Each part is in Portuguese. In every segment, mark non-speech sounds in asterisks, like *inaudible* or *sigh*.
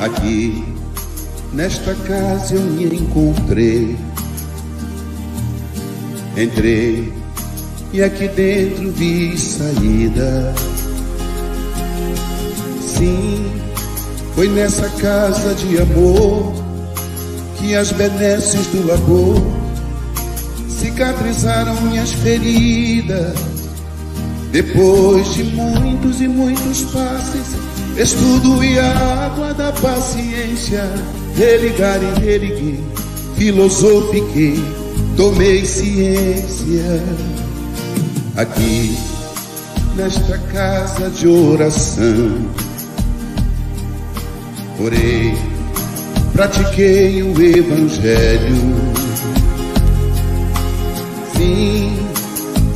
Aqui, nesta casa eu me encontrei. Entrei e aqui dentro vi saída. Sim, foi nessa casa de amor que as benesses do labor cicatrizaram minhas feridas. Depois de muitos e muitos passes, estudo e água da paciência, religar e religuei, filosofiquei, tomei ciência. Aqui, nesta casa de oração, orei, pratiquei o Evangelho. Sim,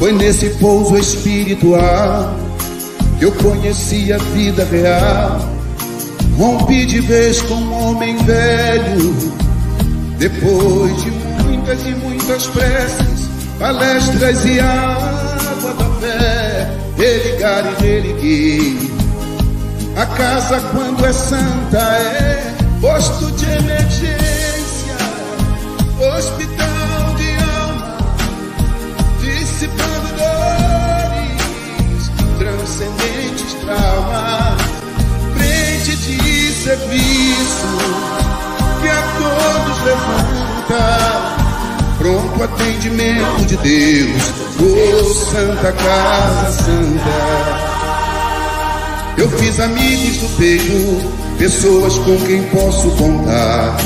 foi nesse pouso espiritual que eu conheci a vida real. Rompi de vez com um homem velho, depois de muitas e muitas preces, palestras e água da fé, religar e religuei. A casa, quando é santa, é posto de emergência, hospital serviço que a todos levanta. Pronto atendimento de Deus, oh Santa Casa Santa. Eu fiz amigos do peito, pessoas com quem posso contar.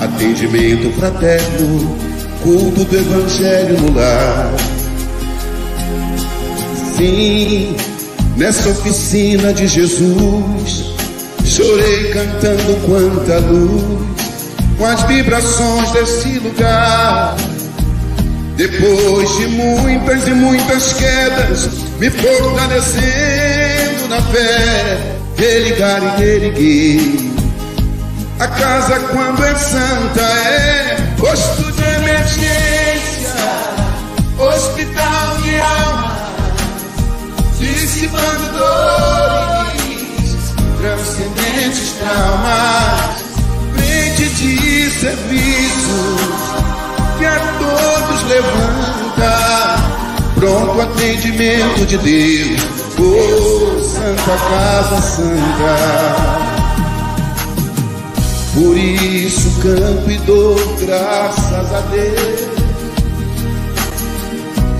Atendimento fraterno, culto do Evangelho no lar. Sim, nessa oficina de Jesus, chorei cantando quanta luz, com as vibrações desse lugar. Depois de muitas e muitas quedas, me fortalecendo na fé, religar e reerguer. A casa, quando é santa, é posto de emergência, hospital de alma, dissipando dores, transcendentes traumas, frente de serviços que a todos levanta, pronto atendimento de Deus, oh Santa Casa Santa. Por isso canto e dou graças a Deus,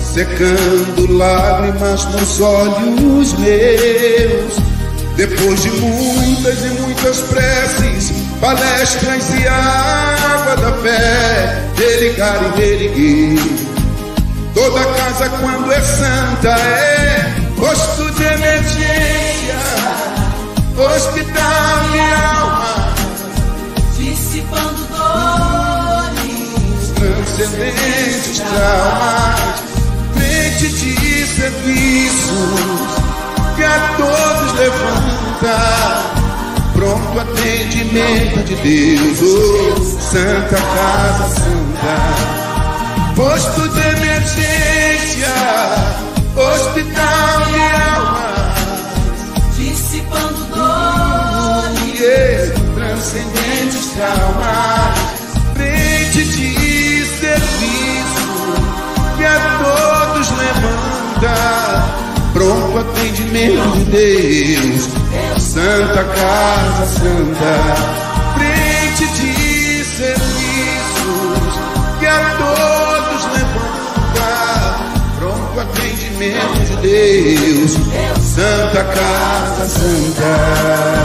secando lágrimas nos olhos meus, depois de muitas e muitas preces, palestras e água da fé, religar e reerguer. Toda casa quando é santa é posto de emergência, hospital de alma, dissipando dores, transcendentes traumas, frente de serviços que a todos levanta. Pronto atendimento de Deus, oh, Santa Casa Santa. Posto de emergência, hospital de alma, dissipando dores, transcendentes traumas, frente de atendimento de Deus, Santa Casa Santa, frente de serviços que a todos levanta, pronto atendimento de Deus, Santa Casa Santa.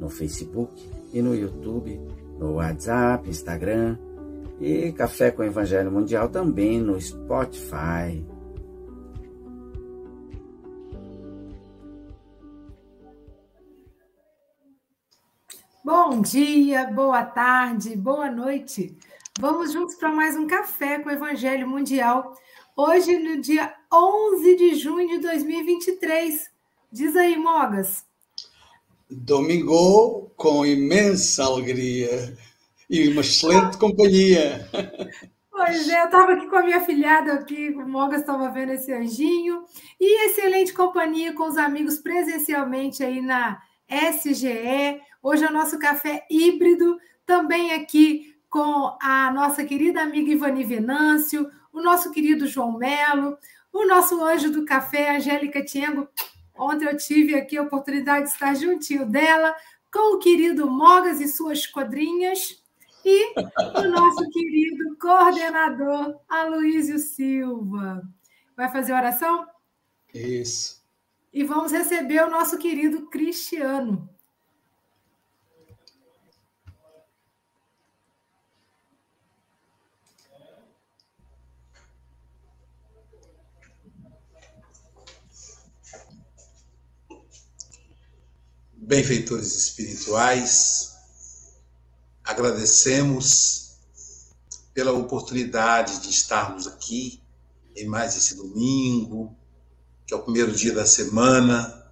no Facebook e no YouTube, no WhatsApp, Instagram e Café com Evangelho Mundial também no Spotify. Bom dia, boa tarde, boa noite. Vamos juntos para mais um café com Evangelho Mundial. Hoje, no dia 11 de junho de 2023. Diz aí, Mogas. Domingo com imensa alegria e uma excelente companhia. Pois é, eu estava aqui com a minha filhada aqui, o Mogas estava vendo esse anjinho. E excelente companhia com os amigos presencialmente aí na SGE. Hoje é o nosso café híbrido, também aqui com a nossa querida amiga Ivani Venâncio, o nosso querido João Melo, o nosso anjo do café, Angélica Tiengo. Ontem eu tive aqui a oportunidade de estar juntinho dela, com o querido Mogas e suas quadrinhas, e o nosso *laughs* querido coordenador, Aloísio Silva. Vai fazer oração? Isso. E vamos receber o nosso querido Cristiano. Benfeitores espirituais, agradecemos pela oportunidade de estarmos aqui em mais esse domingo, que é o primeiro dia da semana,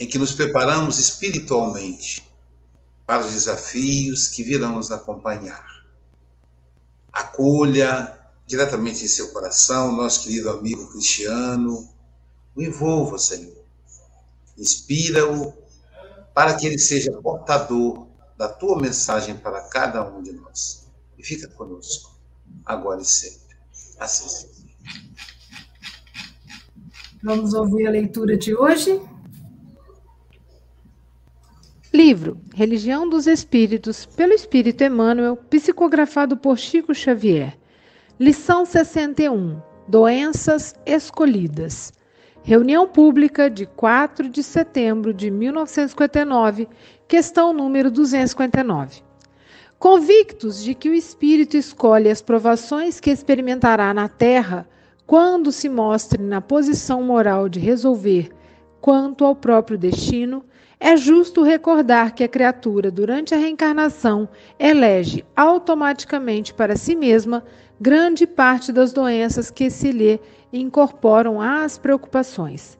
em que nos preparamos espiritualmente para os desafios que virão nos acompanhar. Acolha diretamente em seu coração, nosso querido amigo Cristiano, o envolva, Senhor. Inspira-o para que ele seja portador da tua mensagem para cada um de nós. E fica conosco, agora e sempre. Assim seja. Vamos ouvir a leitura de hoje. Livro Religião dos Espíritos, pelo Espírito Emmanuel, psicografado por Chico Xavier. Lição 61. Doenças escolhidas. Reunião Pública de 4 de setembro de 1959, questão número 259. Convictos de que o espírito escolhe as provações que experimentará na Terra quando se mostre na posição moral de resolver quanto ao próprio destino, é justo recordar que a criatura, durante a reencarnação, elege automaticamente para si mesma grande parte das doenças que se lhe incorporam às preocupações.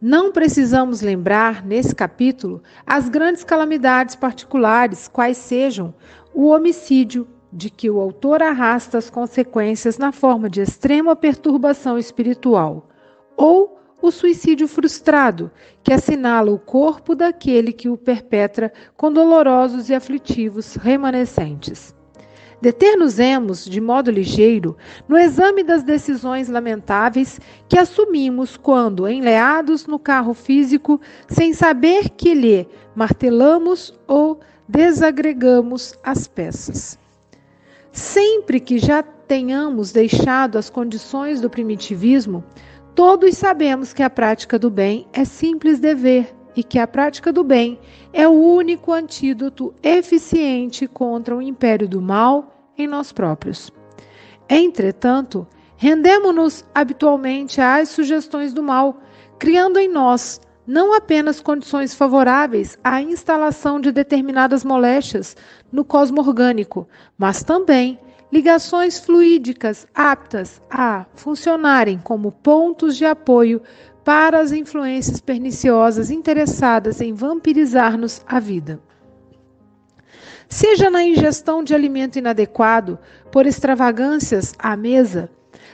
Não precisamos lembrar, nesse capítulo, as grandes calamidades particulares, quais sejam o homicídio, de que o autor arrasta as consequências na forma de extrema perturbação espiritual, ou o suicídio frustrado, que assinala o corpo daquele que o perpetra com dolorosos e aflitivos remanescentes. Deter-nos-emos, de modo ligeiro, no exame das decisões lamentáveis que assumimos quando, enleados no carro físico, sem saber que lhe martelamos ou desagregamos as peças. Sempre que já tenhamos deixado as condições do primitivismo, todos sabemos que a prática do bem é simples dever e que a prática do bem é o único antídoto eficiente contra o império do mal em nós próprios. Entretanto, rendemos-nos habitualmente às sugestões do mal, criando em nós não apenas condições favoráveis à instalação de determinadas moléstias no cosmo orgânico, mas também ligações fluídicas aptas a funcionarem como pontos de apoio para as influências perniciosas interessadas em vampirizar-nos a vida. Seja na ingestão de alimento inadequado por extravagâncias à mesa,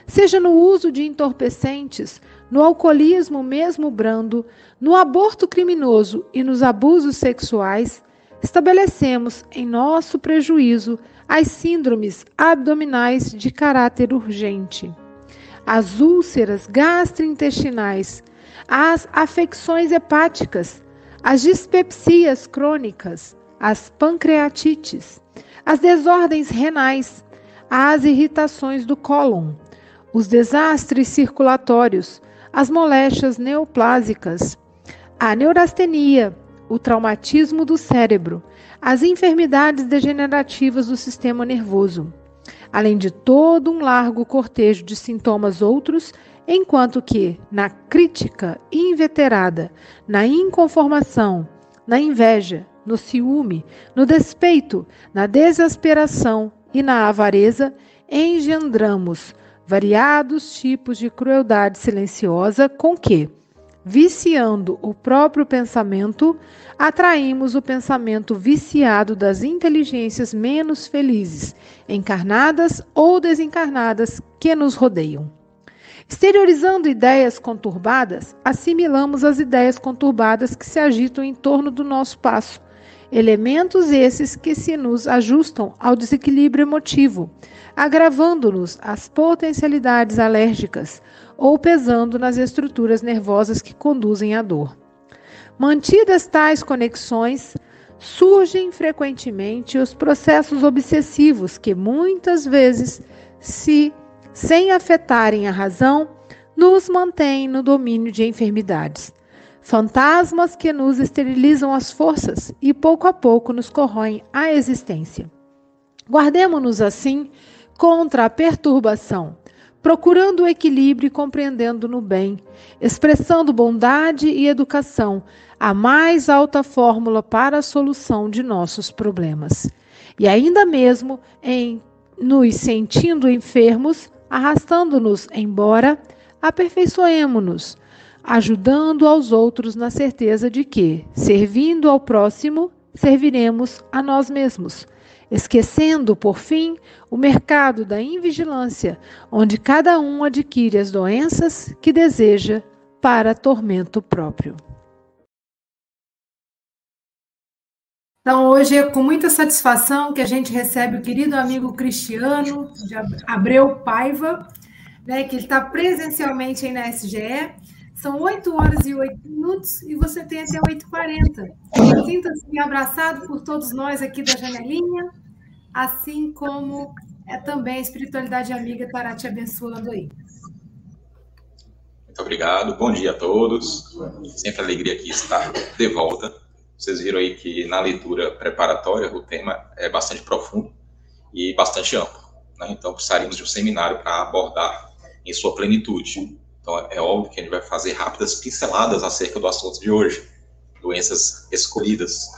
seja no uso de entorpecentes, no alcoolismo mesmo brando, no aborto criminoso e nos abusos sexuais, estabelecemos em nosso prejuízo as síndromes abdominais de caráter urgente, as úlceras gastrointestinais, as afecções hepáticas, as dispepsias crônicas, as pancreatites, as desordens renais, as irritações do cólon, os desastres circulatórios, as moléstias neoplásicas, a neurastenia, o traumatismo do cérebro, as enfermidades degenerativas do sistema nervoso, além de todo um largo cortejo de sintomas outros, enquanto que, na crítica inveterada, na inconformação, na inveja, no ciúme, no despeito, na desesperação e na avareza, engendramos variados tipos de crueldade silenciosa com que, viciando o próprio pensamento, atraímos o pensamento viciado das inteligências menos felizes, encarnadas ou desencarnadas, que nos rodeiam. Exteriorizando ideias conturbadas, assimilamos as ideias conturbadas que se agitam em torno do nosso passo, elementos esses que se nos ajustam ao desequilíbrio emotivo, agravando-nos as potencialidades alérgicas ou pesando nas estruturas nervosas que conduzem à dor. Mantidas tais conexões, surgem frequentemente os processos obsessivos que muitas vezes, se sem afetarem a razão, nos mantêm no domínio de enfermidades. Fantasmas que nos esterilizam as forças e pouco a pouco nos corroem a existência. Guardemos-nos assim contra a perturbação, procurando o equilíbrio e compreendendo no bem, expressando bondade e educação, a mais alta fórmula para a solução de nossos problemas. E ainda mesmo em nos sentindo enfermos, arrastando-nos embora, aperfeiçoemo-nos, ajudando aos outros na certeza de que, servindo ao próximo, serviremos a nós mesmos esquecendo, por fim, o mercado da invigilância, onde cada um adquire as doenças que deseja para tormento próprio. Então, hoje é com muita satisfação que a gente recebe o querido amigo Cristiano de Abreu Paiva, né, que está presencialmente aí na SGE. São 8 horas e 8 minutos e você tem até 8h40. Sinta-se abraçado por todos nós aqui da janelinha assim como é também a espiritualidade amiga estará te abençoando aí. Muito obrigado, bom dia a todos. Sempre alegria aqui estar de volta. Vocês viram aí que na leitura preparatória o tema é bastante profundo e bastante amplo. Né? Então precisaríamos de um seminário para abordar em sua plenitude. Então é óbvio que a gente vai fazer rápidas pinceladas acerca do assunto de hoje, doenças escolhidas,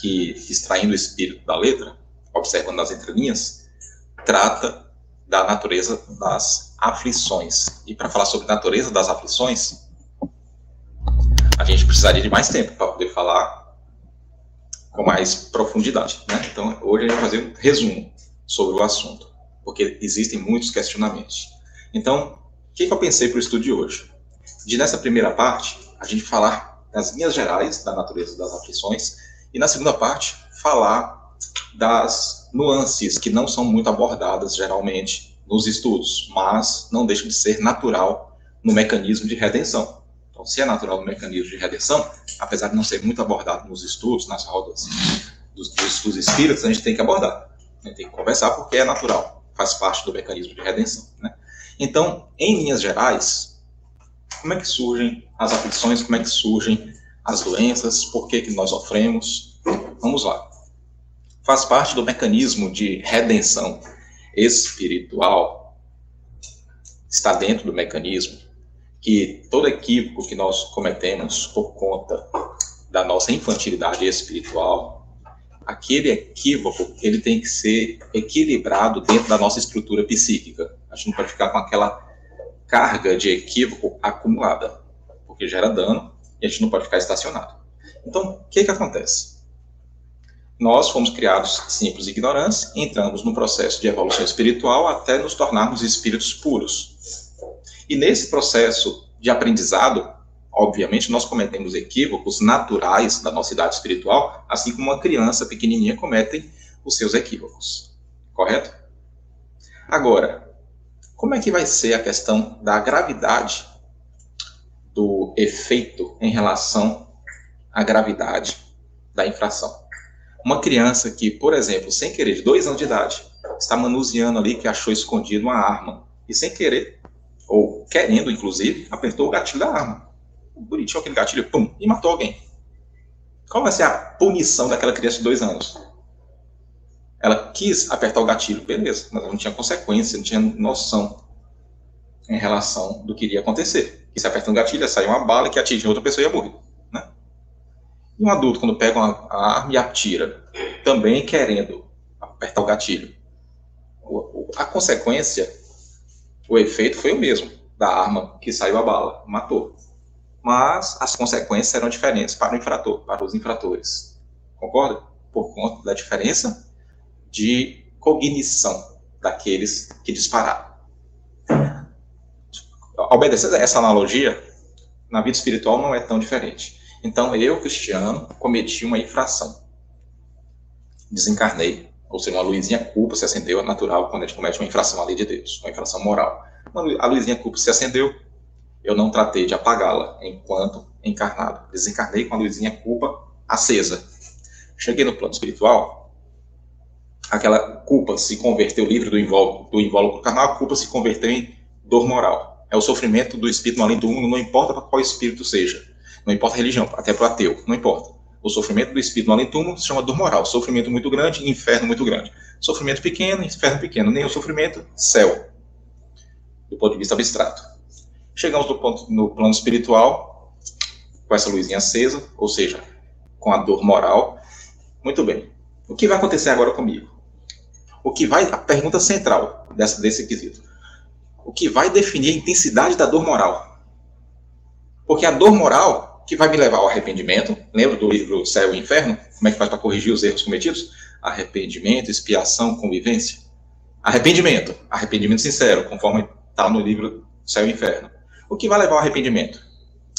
que extraindo o espírito da letra, observando nas entrelinhas, trata da natureza das aflições. E para falar sobre natureza das aflições, a gente precisaria de mais tempo para poder falar com mais profundidade. Né? Então, hoje a gente vai fazer um resumo sobre o assunto, porque existem muitos questionamentos. Então, o que, que eu pensei para o estudo de hoje? De nessa primeira parte, a gente falar das linhas gerais da natureza das aflições, e na segunda parte, falar das nuances que não são muito abordadas geralmente nos estudos, mas não deixam de ser natural no mecanismo de redenção. Então, se é natural no mecanismo de redenção, apesar de não ser muito abordado nos estudos, nas rodas dos, dos, dos espíritos, a gente tem que abordar. A gente tem que conversar porque é natural, faz parte do mecanismo de redenção. Né? Então, em linhas gerais, como é que surgem as aflições, como é que surgem as doenças, por que, que nós sofremos? Vamos lá faz parte do mecanismo de redenção espiritual, está dentro do mecanismo que todo equívoco que nós cometemos por conta da nossa infantilidade espiritual, aquele equívoco ele tem que ser equilibrado dentro da nossa estrutura psíquica. A gente não pode ficar com aquela carga de equívoco acumulada, porque gera dano e a gente não pode ficar estacionado. Então, o que que acontece? nós fomos criados simples ignorantes, entramos no processo de evolução espiritual até nos tornarmos espíritos puros. E nesse processo de aprendizado, obviamente, nós cometemos equívocos naturais da nossa idade espiritual, assim como uma criança pequenininha comete os seus equívocos. Correto? Agora, como é que vai ser a questão da gravidade do efeito em relação à gravidade da infração? Uma criança que, por exemplo, sem querer, de dois anos de idade, está manuseando ali que achou escondido uma arma e sem querer, ou querendo inclusive, apertou o gatilho da arma. Bonitinho aquele gatilho, pum, e matou alguém. Qual vai ser a punição daquela criança de dois anos? Ela quis apertar o gatilho, beleza, mas não tinha consequência, não tinha noção em relação do que iria acontecer. E se apertando o gatilho, ia sair uma bala que atingiu outra pessoa e ia morrer. E um adulto, quando pega uma, a arma e atira, também querendo apertar o gatilho, a consequência, o efeito foi o mesmo da arma que saiu a bala, matou. Mas as consequências serão diferentes para o infrator, para os infratores. Concorda? Por conta da diferença de cognição daqueles que dispararam. Obedecendo essa analogia, na vida espiritual não é tão diferente. Então, eu, cristiano, cometi uma infração. Desencarnei. Ou seja, uma luzinha culpa se acendeu, é natural quando a gente comete uma infração à lei de Deus, uma infração moral. A luzinha culpa se acendeu, eu não tratei de apagá-la enquanto encarnado. Desencarnei com a luzinha culpa acesa. Cheguei no plano espiritual, aquela culpa se converteu livre do invólucro, do invólucro carnal, a culpa se converteu em dor moral. É o sofrimento do espírito além do mundo, não importa para qual espírito seja. Não importa a religião, até para o ateu, não importa. O sofrimento do espírito no além-túmulo se chama dor moral. Sofrimento muito grande, inferno muito grande. Sofrimento pequeno, inferno pequeno. O sofrimento, céu. Do ponto de vista abstrato. Chegamos no, ponto, no plano espiritual, com essa luzinha acesa, ou seja, com a dor moral. Muito bem. O que vai acontecer agora comigo? O que vai, a pergunta central dessa, desse quesito. O que vai definir a intensidade da dor moral? Porque a dor moral que vai me levar ao arrependimento, lembra do livro Céu e Inferno? Como é que faz para corrigir os erros cometidos? Arrependimento, expiação, convivência. Arrependimento, arrependimento sincero, conforme está no livro Céu e Inferno. O que vai levar ao arrependimento?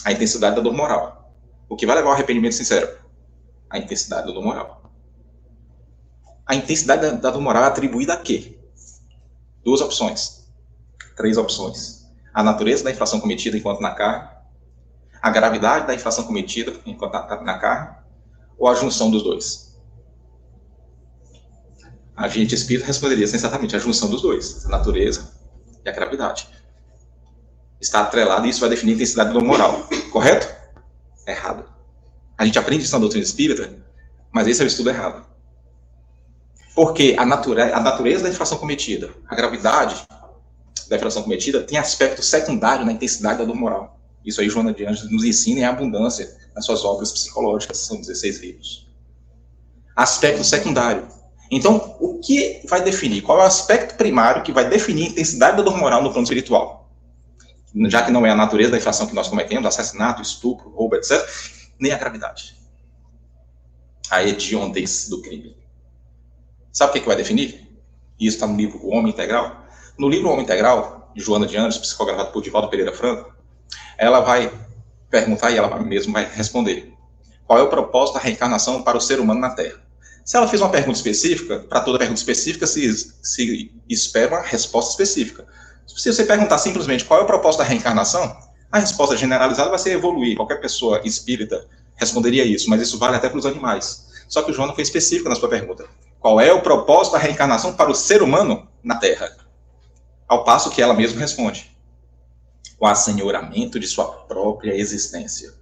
A intensidade da dor moral. O que vai levar ao arrependimento sincero? A intensidade da dor moral. A intensidade da, da dor moral é atribuída a quê? Duas opções. Três opções. A natureza da infração cometida enquanto na carne, a gravidade da infração cometida enquanto está na carne, ou a junção dos dois? A gente espírita responderia sensatamente a junção dos dois, a natureza e a gravidade. Está atrelado e isso vai definir a intensidade do moral. Correto? Errado. A gente aprende isso na doutrina espírita, mas esse é o estudo errado. Porque a, nature a natureza da infração cometida, a gravidade da infração cometida, tem aspecto secundário na intensidade da dor moral. Isso aí Joana de Anjos nos ensina em abundância nas suas obras psicológicas, são 16 livros. Aspecto secundário. Então, o que vai definir? Qual é o aspecto primário que vai definir a intensidade da dor moral no plano espiritual? Já que não é a natureza da infração que nós cometemos, assassinato, estupro, roubo, etc., nem a gravidade. A hediondez do crime. Sabe o que, é que vai definir? Isso está no livro O Homem Integral. No livro O Homem Integral, de Joana de Anjos, psicografado por Divaldo Pereira Franco, ela vai perguntar e ela mesmo vai responder. Qual é o propósito da reencarnação para o ser humano na Terra? Se ela fez uma pergunta específica, para toda pergunta específica se, se espera uma resposta específica. Se você perguntar simplesmente qual é o propósito da reencarnação, a resposta generalizada vai ser evoluir. Qualquer pessoa espírita responderia isso, mas isso vale até para os animais. Só que o João não foi específico na sua pergunta. Qual é o propósito da reencarnação para o ser humano na Terra? Ao passo que ela mesma responde: o assenhoramento de sua própria existência.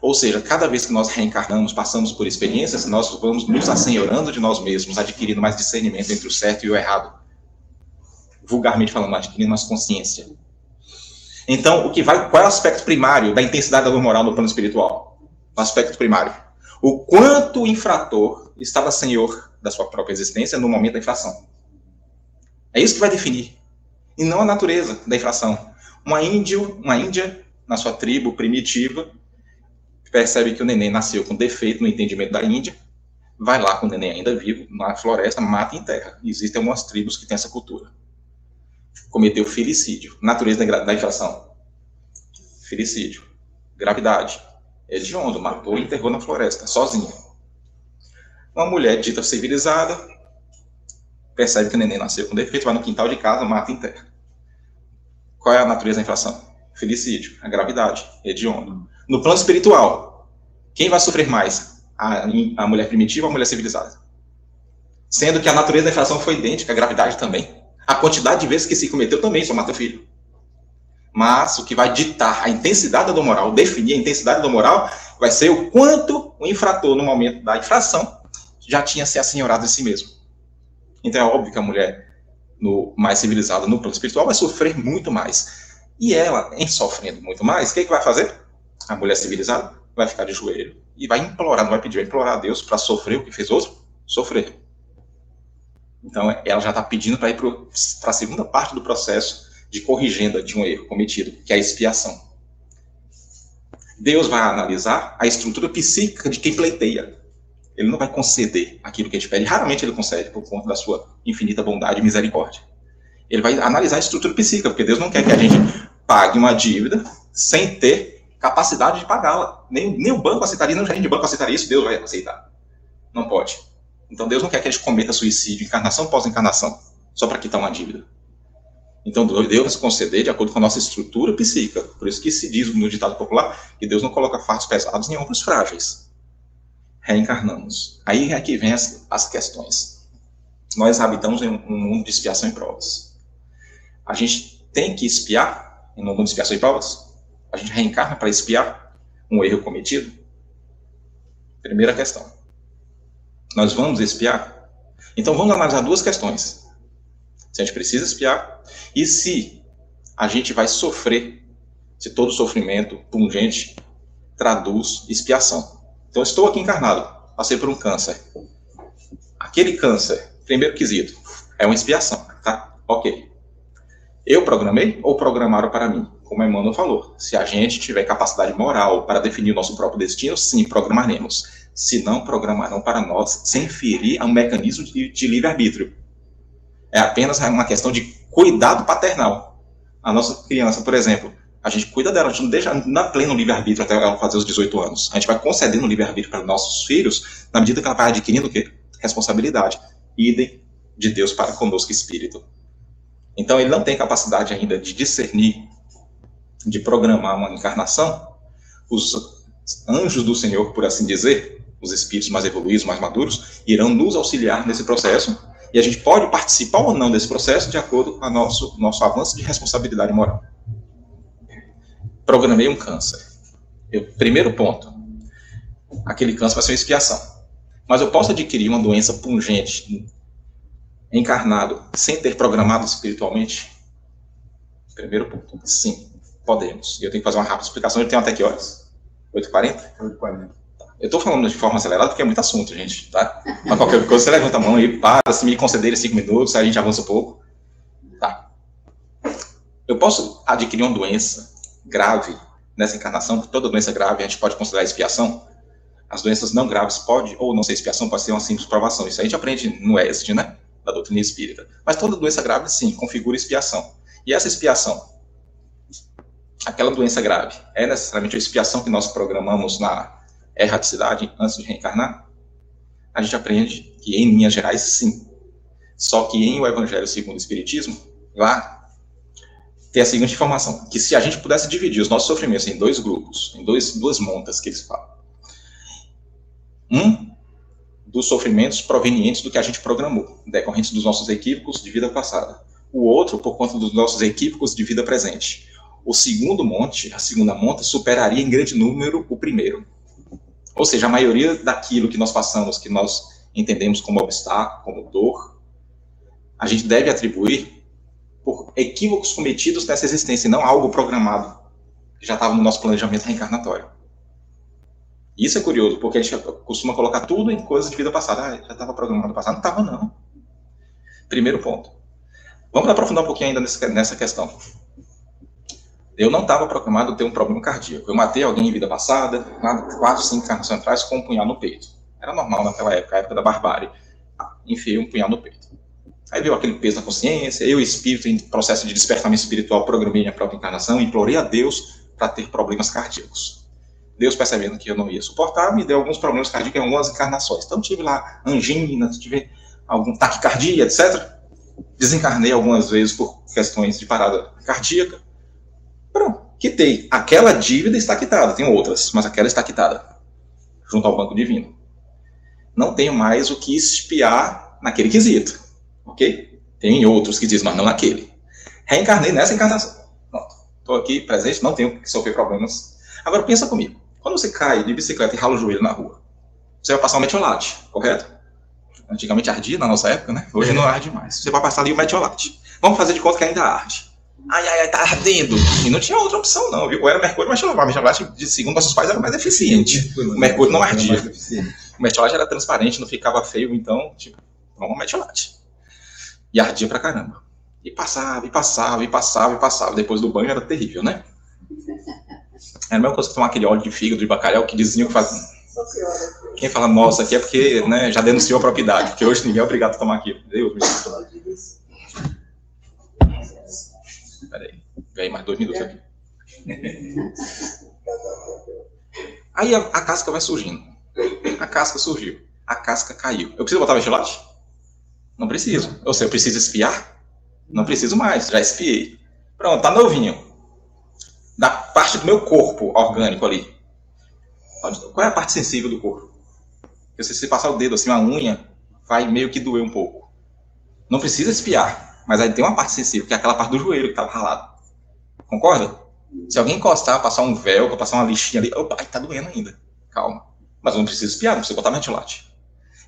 Ou seja, cada vez que nós reencarnamos, passamos por experiências, nós vamos nos assenhorando de nós mesmos, adquirindo mais discernimento entre o certo e o errado. Vulgarmente falando, adquirindo mais consciência. Então, o que vai, qual é o aspecto primário da intensidade da dor moral no plano espiritual? O aspecto primário. O quanto o infrator estava senhor da sua própria existência no momento da infração. É isso que vai definir. E não a natureza da infração. Uma índio, uma índia, na sua tribo primitiva, percebe que o neném nasceu com defeito no entendimento da Índia, vai lá com o neném ainda vivo, na floresta, mata e enterra. Existem algumas tribos que têm essa cultura. Cometeu filicídio. Natureza da infração. Filicídio. Gravidade. Hediondo, matou e enterrou na floresta, sozinho. Uma mulher dita civilizada, percebe que o neném nasceu com defeito, vai no quintal de casa, mata enterra. Qual é a natureza da infração? Filicídio, a gravidade, hediondo. No plano espiritual, quem vai sofrer mais? A, a mulher primitiva ou a mulher civilizada? Sendo que a natureza da infração foi idêntica, a gravidade também. A quantidade de vezes que se cometeu também só mata o filho. Mas o que vai ditar a intensidade da moral, definir a intensidade da moral, vai ser o quanto o infrator, no momento da infração, já tinha se assenhorado de si mesmo. Então é óbvio que a mulher no, mais civilizada no plano espiritual vai sofrer muito mais. E ela, em sofrendo muito mais, o que, é que vai fazer? A mulher civilizada vai ficar de joelho e vai implorar, não vai pedir, vai implorar a Deus para sofrer o que fez outro? Sofrer. Então ela já está pedindo para ir para a segunda parte do processo de corrigenda de um erro cometido, que é a expiação. Deus vai analisar a estrutura psíquica de quem pleiteia. Ele não vai conceder aquilo que a gente pede. Raramente ele concede por conta da sua infinita bondade e misericórdia. Ele vai analisar a estrutura psíquica, porque Deus não quer que a gente pague uma dívida sem ter capacidade de pagá-la. Nem, nem o banco aceitaria, nem o gerente de banco aceitaria isso, Deus vai aceitar. Não pode. Então Deus não quer que a gente cometa suicídio, encarnação após encarnação, só para quitar uma dívida. Então, Deus conceder de acordo com a nossa estrutura psíquica. Por isso que se diz no ditado popular que Deus não coloca fardos pesados em ombros frágeis. Reencarnamos. Aí é que vem as, as questões. Nós habitamos em um mundo de expiação e provas. A gente tem que espiar em um mundo de expiação e provas? A gente reencarna para espiar um erro cometido? Primeira questão. Nós vamos espiar? Então vamos analisar duas questões se a gente precisa espiar, e se a gente vai sofrer, se todo sofrimento pungente traduz expiação. Então, estou aqui encarnado, passei por um câncer. Aquele câncer, primeiro quesito, é uma expiação, tá? Ok. Eu programei ou programaram para mim? Como Emmanuel falou, se a gente tiver capacidade moral para definir o nosso próprio destino, sim, programaremos. Se não, programarão para nós, sem ferir a um mecanismo de, de livre-arbítrio é apenas uma questão de cuidado paternal. A nossa criança, por exemplo, a gente cuida dela, a gente não deixa na pleno livre-arbítrio até ela fazer os 18 anos. A gente vai concedendo livre-arbítrio para nossos filhos na medida que ela vai adquirindo o quê? Responsabilidade. Idem de Deus para conosco espírito. Então ele não tem capacidade ainda de discernir, de programar uma encarnação. Os anjos do Senhor, por assim dizer, os espíritos mais evoluídos, mais maduros, irão nos auxiliar nesse processo e a gente pode participar ou não desse processo de acordo com o nosso, nosso avanço de responsabilidade moral. Programei um câncer. Eu, primeiro ponto, aquele câncer vai ser uma expiação. Mas eu posso adquirir uma doença pungente encarnado sem ter programado espiritualmente? Primeiro ponto, sim, podemos. E eu tenho que fazer uma rápida explicação. Eu tenho até que horas? 8h40? 8h40. Eu estou falando de forma acelerada porque é muito assunto, gente, tá? Mas qualquer coisa, você levanta a mão aí, para, se me concederem cinco minutos, aí a gente avança um pouco. Tá. Eu posso adquirir uma doença grave nessa encarnação, toda doença grave a gente pode considerar expiação. As doenças não graves pode ou não ser expiação, pode ser uma simples provação. Isso a gente aprende no ESD, né? Da doutrina espírita. Mas toda doença grave, sim, configura expiação. E essa expiação, aquela doença grave, é necessariamente a expiação que nós programamos na erraticidade antes de reencarnar? A gente aprende que, em linhas gerais, sim. Só que em o Evangelho segundo o Espiritismo, lá tem a seguinte informação: que se a gente pudesse dividir os nossos sofrimentos em dois grupos, em dois, duas montas que eles falam, um dos sofrimentos provenientes do que a gente programou, decorrentes dos nossos equívocos de vida passada, o outro por conta dos nossos equívocos de vida presente. O segundo monte, a segunda monta, superaria em grande número o primeiro. Ou seja, a maioria daquilo que nós passamos, que nós entendemos como obstáculo, como dor, a gente deve atribuir por equívocos cometidos nessa existência, e não algo programado, que já estava no nosso planejamento reencarnatório. Isso é curioso, porque a gente costuma colocar tudo em coisas de vida passada. Ah, já estava programado passado. Não estava, não. Primeiro ponto. Vamos aprofundar um pouquinho ainda nessa questão. Eu não estava proclamado ter um problema cardíaco. Eu matei alguém em vida passada, quatro, cinco encarnações atrás, com um punhal no peito. Era normal naquela época, a época da barbárie. Enfiei um punhal no peito. Aí veio aquele peso na consciência, eu, espírito, em processo de despertamento espiritual, programei minha própria encarnação, implorei a Deus para ter problemas cardíacos. Deus percebendo que eu não ia suportar, me deu alguns problemas cardíacos em algumas encarnações. Então tive lá angina, tive algum taquicardia, etc. Desencarnei algumas vezes por questões de parada cardíaca. Pronto, quitei. Aquela dívida está quitada, tem outras, mas aquela está quitada, junto ao banco divino. Não tenho mais o que espiar naquele quesito, ok? Tem outros que dizem, mas não naquele. Reencarnei nessa encarnação. Pronto, estou aqui presente, não tenho que sofrer problemas. Agora pensa comigo. Quando você cai de bicicleta e rala o joelho na rua, você vai passar o metiolate, correto? Antigamente ardia na nossa época, né? Hoje não arde mais. Você vai passar ali o metiolate. Vamos fazer de conta que ainda arde. Ai, ai, ai, tá ardendo. E não tinha outra opção, não, viu? Ou era mercúrio, mas o metiolate, de segundo nossos pais, era mais eficiente. O mercúrio não ardia. O metiolate era transparente, não ficava feio, então, tipo, vamos metiolate. E ardia pra caramba. E passava, e passava, e passava, e passava. Depois do banho era terrível, né? É a mesma coisa que tomar aquele óleo de fígado de bacalhau que diziam que fazia. Quem fala nossa aqui é porque né, já denunciou a propriedade, porque hoje ninguém é obrigado a tomar aquilo. Deus me Peraí, ganhei mais dois minutos aqui. Aí a, a, casca vai surgindo. A casca surgiu. A casca caiu. Eu preciso botar ventilador? Não preciso. Ou seja, eu preciso espiar? Não preciso mais, já espiei. Pronto, tá novinho da parte do meu corpo orgânico ali. Qual é a parte sensível do corpo? Se você passar o dedo assim, uma unha, vai meio que doer um pouco. Não precisa espiar, mas aí tem uma parte sensível, que é aquela parte do joelho que estava ralado. Concorda? Se alguém encostar, passar um véu, passar uma lixinha ali, opa, tá doendo ainda. Calma. Mas eu não preciso espiar, não preciso botar ventilate.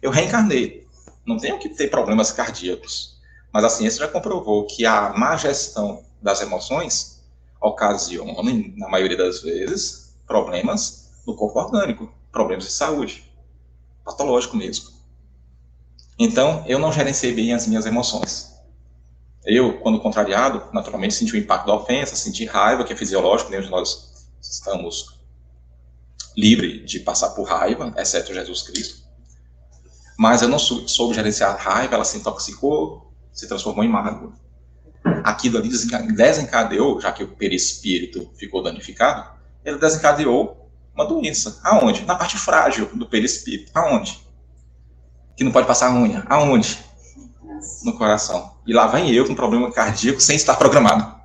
Eu reencarnei. Não tenho que ter problemas cardíacos. Mas a ciência já comprovou que a má gestão das emoções ocasionam, na maioria das vezes, problemas no corpo orgânico, problemas de saúde, patológico mesmo. Então, eu não gerenciei bem as minhas emoções. Eu, quando contrariado, naturalmente senti o impacto da ofensa, senti raiva, que é fisiológico, nenhum de nós estamos livre de passar por raiva, exceto Jesus Cristo. Mas eu não soube gerenciar a raiva, ela se intoxicou, se transformou em mágoa aquilo ali desencadeou, já que o perispírito ficou danificado, ele desencadeou uma doença. Aonde? Na parte frágil do perispírito. Aonde? Que não pode passar unha. Aonde? No coração. E lá vem eu com problema cardíaco sem estar programado.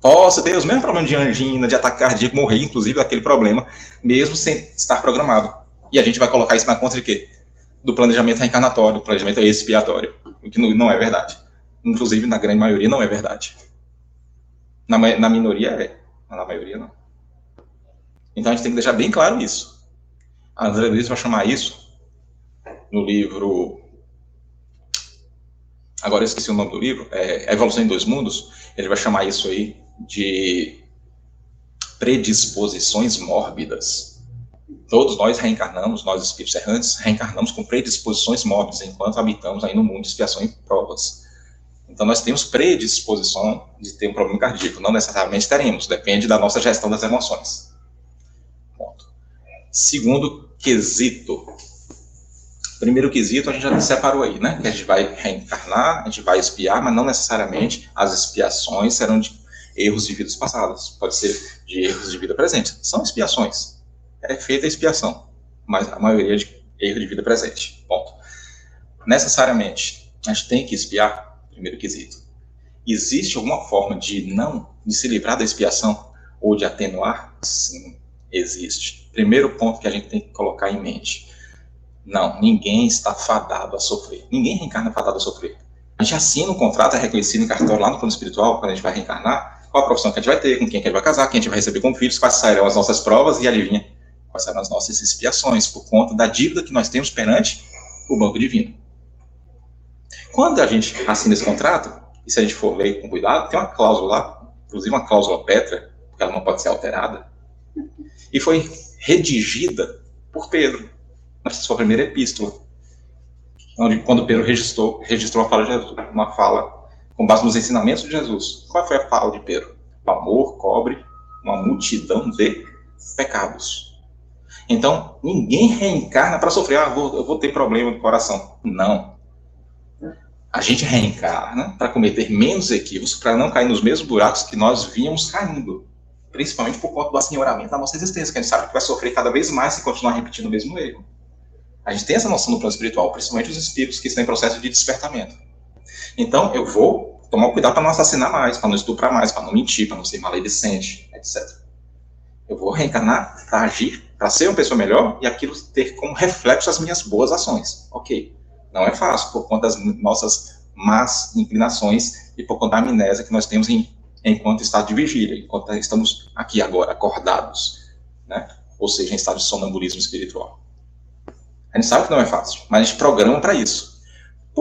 Posso ter os mesmos problemas de angina, de ataque cardíaco, morrer, inclusive, daquele problema, mesmo sem estar programado. E a gente vai colocar isso na conta de quê? Do planejamento reencarnatório, do planejamento expiatório, o que não é verdade. Inclusive, na grande maioria, não é verdade. Na, na minoria é, mas na maioria não. Então a gente tem que deixar bem claro isso. A André Luiz vai chamar isso no livro. Agora eu esqueci o nome do livro, é Evolução em Dois Mundos. Ele vai chamar isso aí de predisposições mórbidas. Todos nós reencarnamos, nós espíritos errantes, reencarnamos com predisposições mórbidas enquanto habitamos aí no mundo de expiação e provas. Então, nós temos predisposição de ter um problema cardíaco. Não necessariamente teremos, depende da nossa gestão das emoções. Ponto. Segundo quesito. Primeiro quesito a gente já separou aí, né? Que a gente vai reencarnar, a gente vai espiar, mas não necessariamente as expiações serão de erros de vidas passadas. Pode ser de erros de vida presente. São expiações. É feita a expiação, mas a maioria de erro de vida presente. Ponto. Necessariamente, a gente tem que espiar primeiro quesito. Existe alguma forma de não, de se livrar da expiação ou de atenuar? Sim, existe. Primeiro ponto que a gente tem que colocar em mente. Não, ninguém está fadado a sofrer. Ninguém reencarna fadado a sofrer. A gente assina um contrato, é reconhecido em cartório lá no plano espiritual, quando a gente vai reencarnar, qual a profissão que a gente vai ter, com quem a gente vai casar, quem a gente vai receber como filhos, quais serão as nossas provas e adivinha, quais serão as nossas expiações, por conta da dívida que nós temos perante o banco divino. Quando a gente assina esse contrato, e se a gente for ler com cuidado, tem uma cláusula lá, inclusive uma cláusula Petra, porque ela não pode ser alterada, e foi redigida por Pedro, na sua primeira epístola, onde quando Pedro registrou, registrou uma fala, Jesus, uma fala com base nos ensinamentos de Jesus. Qual foi a fala de Pedro? O amor cobre uma multidão de pecados. Então, ninguém reencarna para sofrer, ah, vou, eu vou ter problema no coração. Não a gente reencarna para cometer menos equívocos, para não cair nos mesmos buracos que nós vínhamos caindo. principalmente por conta do assenhoramento da nossa existência, que a gente sabe que vai sofrer cada vez mais se continuar repetindo o mesmo erro. A gente tem essa noção no plano espiritual, principalmente os espíritos que estão em processo de despertamento. Então, eu vou tomar cuidado para não assassinar mais, para não estuprar mais, para não mentir, para não ser maledicente, etc. Eu vou reencarnar para agir, para ser uma pessoa melhor e aquilo ter como reflexo as minhas boas ações. Ok. Não é fácil, por conta das nossas más inclinações e por conta da amnésia que nós temos em, enquanto estado de vigília, enquanto estamos aqui agora, acordados, né? ou seja, em estado de sonambulismo espiritual. A gente sabe que não é fácil, mas a gente programa para isso.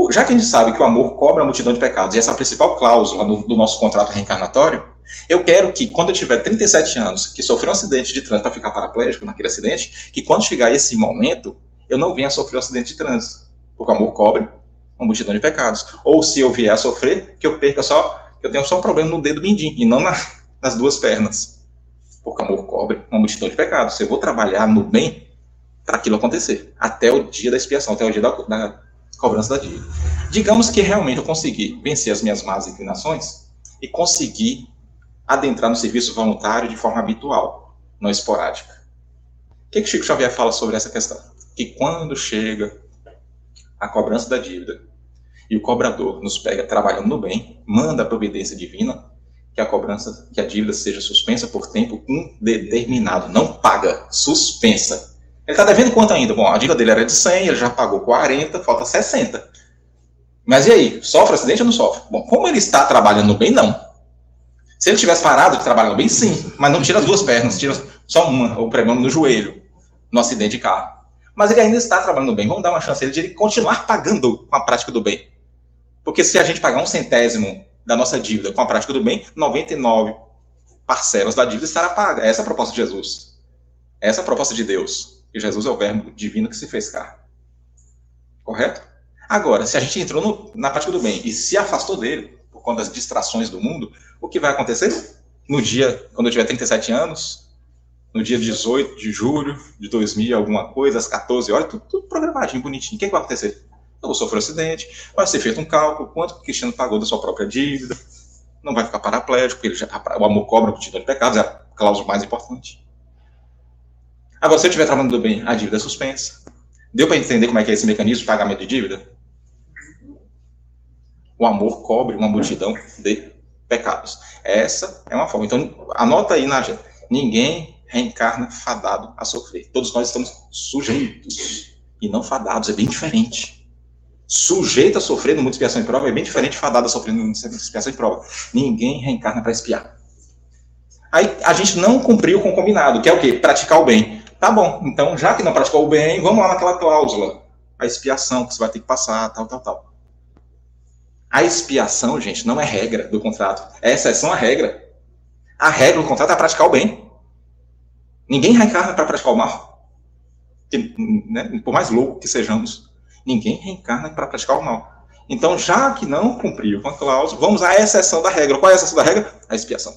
Já que a gente sabe que o amor cobra a multidão de pecados, e essa é a principal cláusula do, do nosso contrato reencarnatório, eu quero que, quando eu tiver 37 anos, que sofri um acidente de trânsito para ficar paraplégico naquele acidente, que quando chegar esse momento, eu não venha sofrer um acidente de trânsito. Porque o amor cobre uma multidão de pecados. Ou se eu vier a sofrer, que eu perca só, que eu tenha só um problema no dedo mindinho, e não na, *laughs* nas duas pernas. Porque o amor cobre uma multidão de pecados. Eu vou trabalhar no bem, para aquilo acontecer, até o dia da expiação, até o dia da, da cobrança da dívida. Digamos que realmente eu consegui vencer as minhas más inclinações e consegui adentrar no serviço voluntário de forma habitual, não esporádica. O que, que Chico Xavier fala sobre essa questão? Que quando chega a cobrança da dívida e o cobrador nos pega trabalhando no bem, manda a providência divina que a cobrança, que a dívida seja suspensa por tempo indeterminado, não paga, suspensa. Ele está devendo quanto ainda? Bom, a dívida dele era de 100, ele já pagou 40, falta 60. Mas e aí? Sofre acidente ou não sofre? Bom, como ele está trabalhando bem, não. Se ele tivesse parado de trabalhar bem, sim. Mas não tira as duas pernas, tira só uma, o problema no joelho, no acidente de carro. Mas ele ainda está trabalhando bem. Vamos dar uma chance ele de ele continuar pagando com a prática do bem. Porque se a gente pagar um centésimo da nossa dívida com a prática do bem, 99 parcelas da dívida estará paga. Essa é a proposta de Jesus. Essa é a proposta de Deus que Jesus é o verbo divino que se fez carne. Correto? Agora, se a gente entrou no, na prática do bem e se afastou dele, por conta das distrações do mundo, o que vai acontecer? No dia, quando eu tiver 37 anos, no dia 18 de julho de 2000, alguma coisa, às 14 horas, tudo, tudo programadinho, bonitinho. O que, é que vai acontecer? Eu vou sofrer um acidente, vai ser feito um cálculo, quanto o Cristiano pagou da sua própria dívida, não vai ficar paraplégico, porque já, o amor cobra o título de pecados, é a cláusula mais importante. Agora, se eu estiver trabalhando bem, a dívida é suspensa. Deu para entender como é que é esse mecanismo de pagamento de dívida? O amor cobre uma multidão de pecados. Essa é uma forma. Então, anota aí na Ninguém reencarna fadado a sofrer. Todos nós estamos sujeitos e não fadados. É bem diferente. Sujeito a sofrer no mundo de expiação e prova é bem diferente de fadado a sofrer no mundo de expiação e prova. Ninguém reencarna para espiar. Aí a gente não cumpriu com o combinado, que é o quê? Praticar o bem. Tá bom, então já que não praticou o bem, vamos lá naquela cláusula. A expiação que você vai ter que passar, tal, tal, tal. A expiação, gente, não é regra do contrato. É exceção à regra. A regra do contrato é praticar o bem. Ninguém reencarna para praticar o mal. Né, por mais louco que sejamos, ninguém reencarna para praticar o mal. Então, já que não cumpriu com a cláusula, vamos à exceção da regra. Qual é a exceção da regra? A expiação.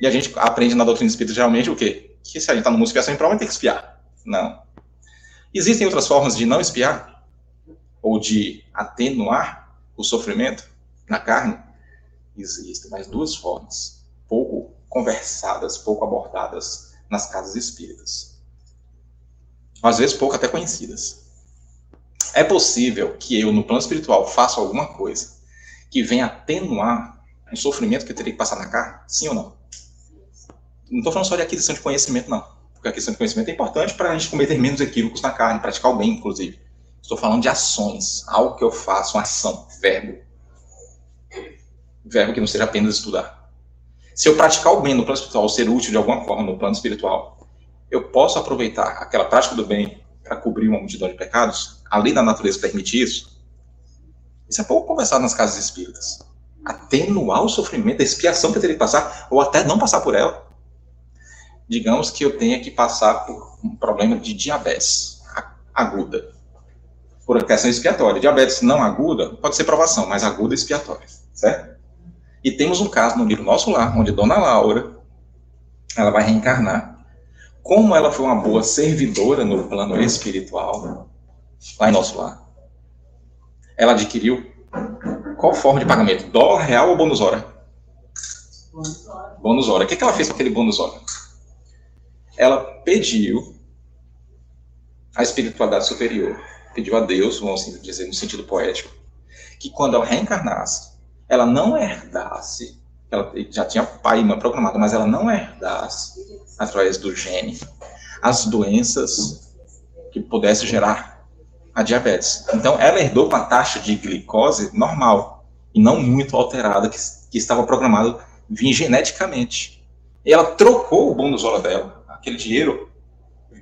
E a gente aprende na doutrina espírita geralmente o quê? que se a gente está numa expiação em prova, ter que espiar. Não. Existem outras formas de não espiar? Ou de atenuar o sofrimento na carne? Existem, mas duas formas, pouco conversadas, pouco abordadas nas casas espíritas. Às vezes pouco até conhecidas. É possível que eu, no plano espiritual, faça alguma coisa que venha atenuar um sofrimento que eu teria que passar na carne? Sim ou não? não estou falando só de aquisição de conhecimento, não. Porque a aquisição de conhecimento é importante para a gente cometer menos equívocos na carne, praticar o bem, inclusive. Estou falando de ações, algo que eu faço, uma ação, verbo. Verbo que não seja apenas estudar. Se eu praticar o bem no plano espiritual, ser útil de alguma forma no plano espiritual, eu posso aproveitar aquela prática do bem para cobrir uma multidão de pecados? A lei da natureza permite isso? Isso é pouco conversado nas casas espíritas. Atenuar o sofrimento, a expiação que eu teria que passar, ou até não passar por ela digamos que eu tenha que passar por um problema de diabetes aguda, por questão expiatória. Diabetes não aguda pode ser provação, mas aguda expiatória, certo? E temos um caso no livro Nosso Lar, onde Dona Laura, ela vai reencarnar. Como ela foi uma boa servidora no plano espiritual, lá em Nosso Lar, ela adquiriu qual forma de pagamento? Dólar, real ou bônus hora? Bônus hora. O que, que ela fez com aquele bônus hora? Ela pediu a espiritualidade superior, pediu a Deus, vamos assim dizer no sentido poético, que quando ela reencarnasse, ela não herdasse, ela já tinha pai e mãe programado, mas ela não herdasse, através do gene, as doenças que pudesse gerar a diabetes. Então, ela herdou com a taxa de glicose normal, e não muito alterada, que, que estava programado vir geneticamente. E ela trocou o bônus dela, aquele dinheiro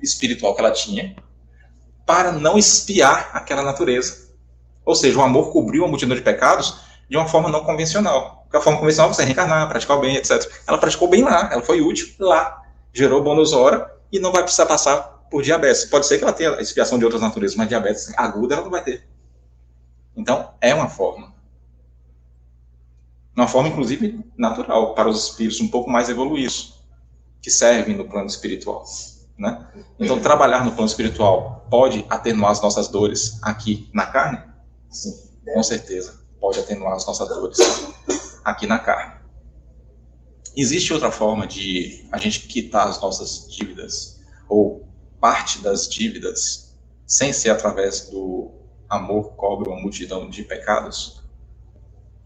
espiritual que ela tinha, para não espiar aquela natureza. Ou seja, o amor cobriu a multidão de pecados de uma forma não convencional. Porque a forma convencional é você reencarnar, praticar o bem, etc. Ela praticou bem lá, ela foi útil lá, gerou bônus hora e não vai precisar passar por diabetes. Pode ser que ela tenha expiação de outras naturezas, mas diabetes aguda ela não vai ter. Então, é uma forma. Uma forma, inclusive, natural para os espíritos um pouco mais evoluídos, que servem no plano espiritual. Né? Então, trabalhar no plano espiritual pode atenuar as nossas dores aqui na carne? Sim, com certeza. Pode atenuar as nossas dores aqui na carne. Existe outra forma de a gente quitar as nossas dívidas, ou parte das dívidas, sem ser através do amor cobre uma multidão de pecados?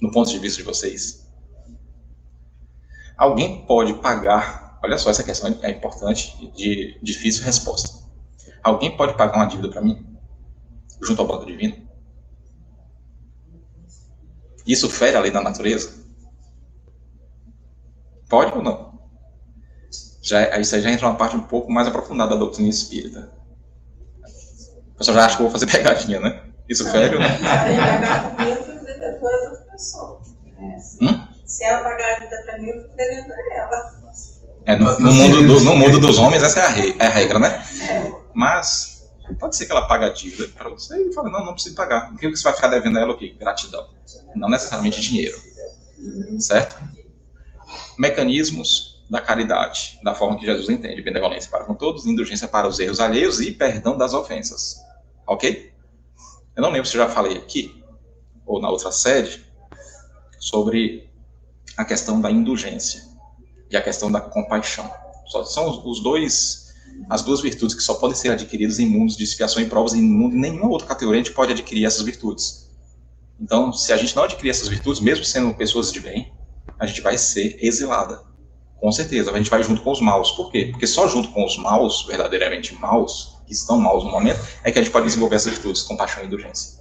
No ponto de vista de vocês? Alguém pode pagar Olha só, essa questão é importante de difícil resposta. Alguém pode pagar uma dívida para mim? Junto ao Banco Divino? Isso fere a lei da natureza? Pode ou não? Já, isso aí já entra uma parte um pouco mais aprofundada da doutrina espírita. O pessoal já acha que eu vou fazer *laughs* pegadinha, né? Isso fere ou não? Hum? Se ela pagar a dívida para mim, eu fico devendo a ela. É, no, no, mundo do, no mundo dos homens, essa é a, rei, é a regra, né? Mas pode ser que ela pague a dívida para você e fala, não, não precisa pagar. O que você vai ficar devendo a ela o quê? Gratidão. Não necessariamente dinheiro. Certo? Mecanismos da caridade, da forma que Jesus entende, benevolência para com todos, indulgência para os erros alheios e perdão das ofensas. Ok? Eu não lembro se eu já falei aqui, ou na outra sede, sobre a questão da indulgência e a questão da compaixão. Só são os dois, as duas virtudes que só podem ser adquiridas em mundos de expiação e provas, em mundo, nenhuma outra categoria a gente pode adquirir essas virtudes. Então, se a gente não adquirir essas virtudes, mesmo sendo pessoas de bem, a gente vai ser exilada. Com certeza, a gente vai junto com os maus. Por quê? Porque só junto com os maus, verdadeiramente maus, que estão maus no momento, é que a gente pode desenvolver essas virtudes, compaixão e indulgência.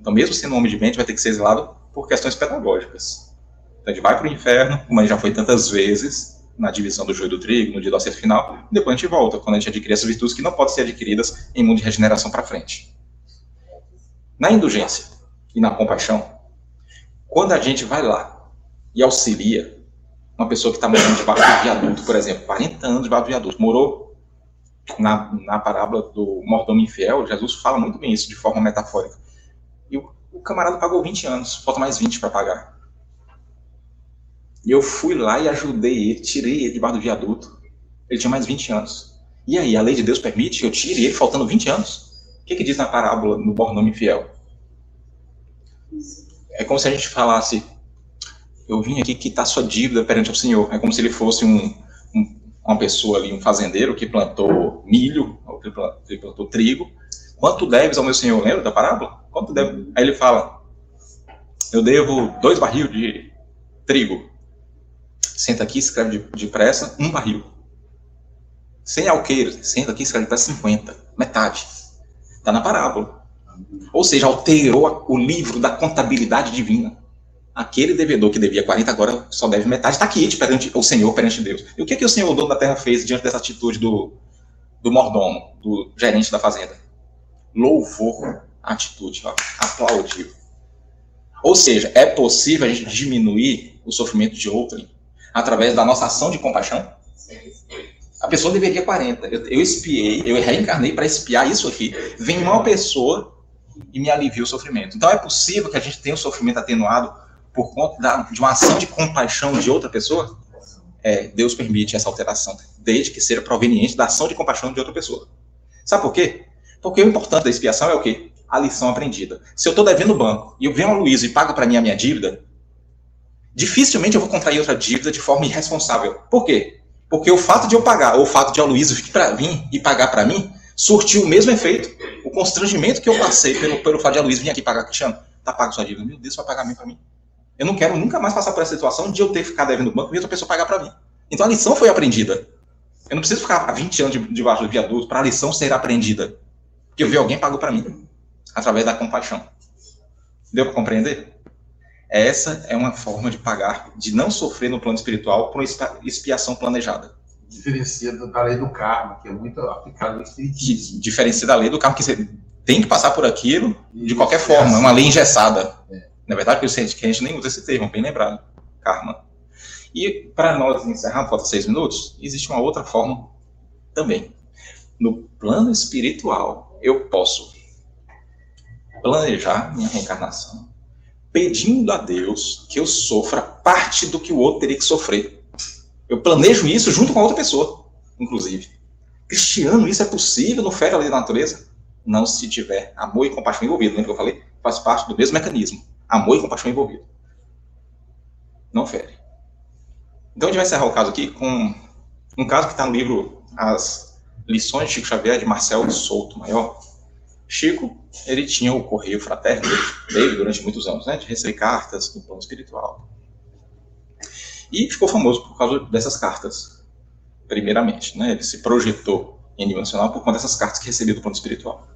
Então, mesmo sendo um homem de bem, a gente vai ter que ser exilado por questões pedagógicas. Então a gente vai para o inferno, como a gente já foi tantas vezes, na divisão do joio do trigo, no dia do acerto final, depois a gente volta, quando a gente adquire essas virtudes que não podem ser adquiridas em mundo de regeneração para frente. Na indulgência e na compaixão, quando a gente vai lá e auxilia uma pessoa que está morando debaixo do viaduto, por exemplo, 40 anos debaixo do viaduto, morou na, na parábola do mordomo infiel, Jesus fala muito bem isso de forma metafórica. E o, o camarada pagou 20 anos, falta mais 20 para pagar. E eu fui lá e ajudei ele, tirei ele debaixo do viaduto. Ele tinha mais 20 anos. E aí, a lei de Deus permite que eu tire ele faltando 20 anos? O que, que diz na parábola no Bornome Fiel? É como se a gente falasse: Eu vim aqui quitar sua dívida perante o Senhor. É como se ele fosse um, um, uma pessoa ali, um fazendeiro que plantou milho, ou que plantou, trigo. Quanto deves ao meu Senhor? Lembra da parábola? Quanto deve? Aí ele fala: Eu devo dois barril de trigo senta aqui, escreve depressa, um barril. Sem alqueiro, senta aqui, escreve depressa 50, metade. Está na parábola. Ou seja, alterou o livro da contabilidade divina. Aquele devedor que devia 40 agora só deve metade, está aqui perante o Senhor, perante Deus. E o que, que o Senhor, dono da terra, fez diante dessa atitude do, do mordomo, do gerente da fazenda? Louvou a atitude, ó, aplaudiu. Ou seja, é possível a gente diminuir o sofrimento de outrem através da nossa ação de compaixão? A pessoa deveria 40. Eu, eu espiei, eu reencarnei para espiar isso aqui. Vem uma pessoa e me alivia o sofrimento. Então é possível que a gente tenha o sofrimento atenuado por conta da, de uma ação de compaixão de outra pessoa? É, Deus permite essa alteração, desde que seja proveniente da ação de compaixão de outra pessoa. Sabe por quê? Porque o importante da expiação é o quê? A lição aprendida. Se eu estou devendo o banco e eu venho a Luísa e pago para mim a minha dívida, dificilmente eu vou contrair outra dívida de forma irresponsável. Por quê? Porque o fato de eu pagar, ou o fato de a Luísa vir para mim e pagar para mim, surtiu o mesmo efeito. O constrangimento que eu passei pelo, pelo fato de a Luísa vir aqui pagar, Cristiano, tá pago sua dívida. Meu Deus, vai pagar para mim. Eu não quero nunca mais passar por essa situação de eu ter ficar devendo no banco e outra pessoa pagar para mim. Então a lição foi aprendida. Eu não preciso ficar há 20 anos debaixo do viaduto para a lição ser aprendida. Porque eu vi alguém pagou para mim, através da compaixão. Deu para compreender? Essa é uma forma de pagar, de não sofrer no plano espiritual por uma expiação planejada. Diferencia da lei do karma, que é muito aplicada no espiritismo. Diferencia da lei do karma, que você tem que passar por aquilo de qualquer forma, é uma lei engessada. É. Na verdade, que a gente nem usa esse termo, bem lembrado. Karma. E para nós encerrar, falta seis minutos, existe uma outra forma também. No plano espiritual, eu posso planejar minha reencarnação, pedindo a Deus que eu sofra parte do que o outro teria que sofrer. Eu planejo isso junto com a outra pessoa, inclusive. Cristiano, isso é possível? A lei da natureza? Não se tiver amor e compaixão envolvido. Lembra que eu falei? Faz parte do mesmo mecanismo. Amor e compaixão envolvido. Não fere. Então a gente vai encerrar o caso aqui com um caso que está no livro As Lições de Chico Xavier, de Marcel Souto Maior. Chico, ele tinha o correio fraterno dele durante muitos anos, né, de receber cartas do plano espiritual. E ficou famoso por causa dessas cartas, primeiramente, né, ele se projetou em nível nacional por conta dessas cartas que recebia do plano espiritual.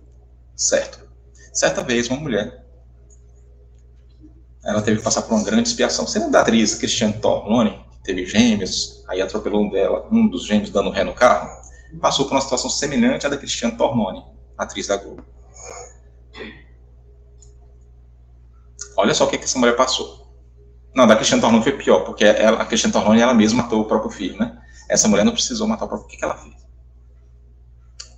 Certo. Certa vez, uma mulher, ela teve que passar por uma grande expiação. Lembra da atriz Cristiane Torlone, que teve gêmeos, aí atropelou um, dela, um dos gêmeos dando ré no carro? Passou por uma situação semelhante à da Cristiane Torlone, atriz da Globo. Olha só o que, essa mulher passou. Não, da Cristiane Tornone foi pior, porque ela, a Cristiane Tornone ela mesma matou o próprio filho, né? Essa mulher não precisou matar o próprio filho. O que, que ela fez?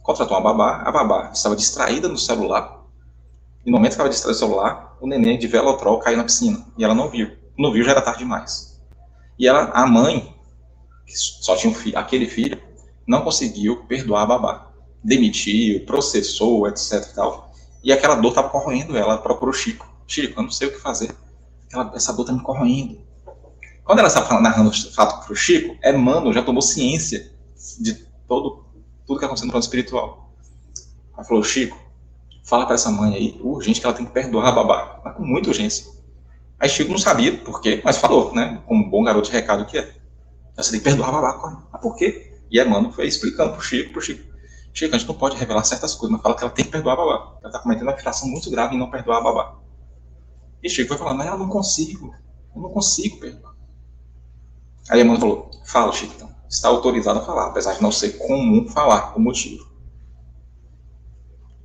Contratou uma babá, a babá estava distraída no celular, e no momento que estava distraída no celular, o neném de velotrol caiu na piscina, e ela não viu. Não viu, já era tarde demais. E ela, a mãe, que só tinha um filho, aquele filho, não conseguiu perdoar a babá. Demitiu, processou, etc e tal. E aquela dor estava corroendo ela, ela procurou o Chico. Chico, eu não sei o que fazer. Aquela, essa dor está me corroendo. Quando ela está narrando o fato para o Chico, é mano, já tomou ciência de todo, tudo que aconteceu no plano espiritual. Ela falou, Chico, fala para essa mãe aí, urgente, que ela tem que perdoar a babá. Mas com muita urgência. Aí Chico não sabia por quê, mas falou, né? Como um bom garoto de recado que é. Você tem que perdoar a babá, corre. Mas por quê? E a mano foi explicando pro Chico, pro Chico. Chico, a gente não pode revelar certas coisas, mas fala que ela tem que perdoar a babá. Ela está cometendo uma infração muito grave em não perdoar a babá. E Chico foi falando, mas eu não consigo, eu não consigo perdoar. Aí a mãe falou, fala, Chico, então. Está autorizado a falar, apesar de não ser comum falar o motivo.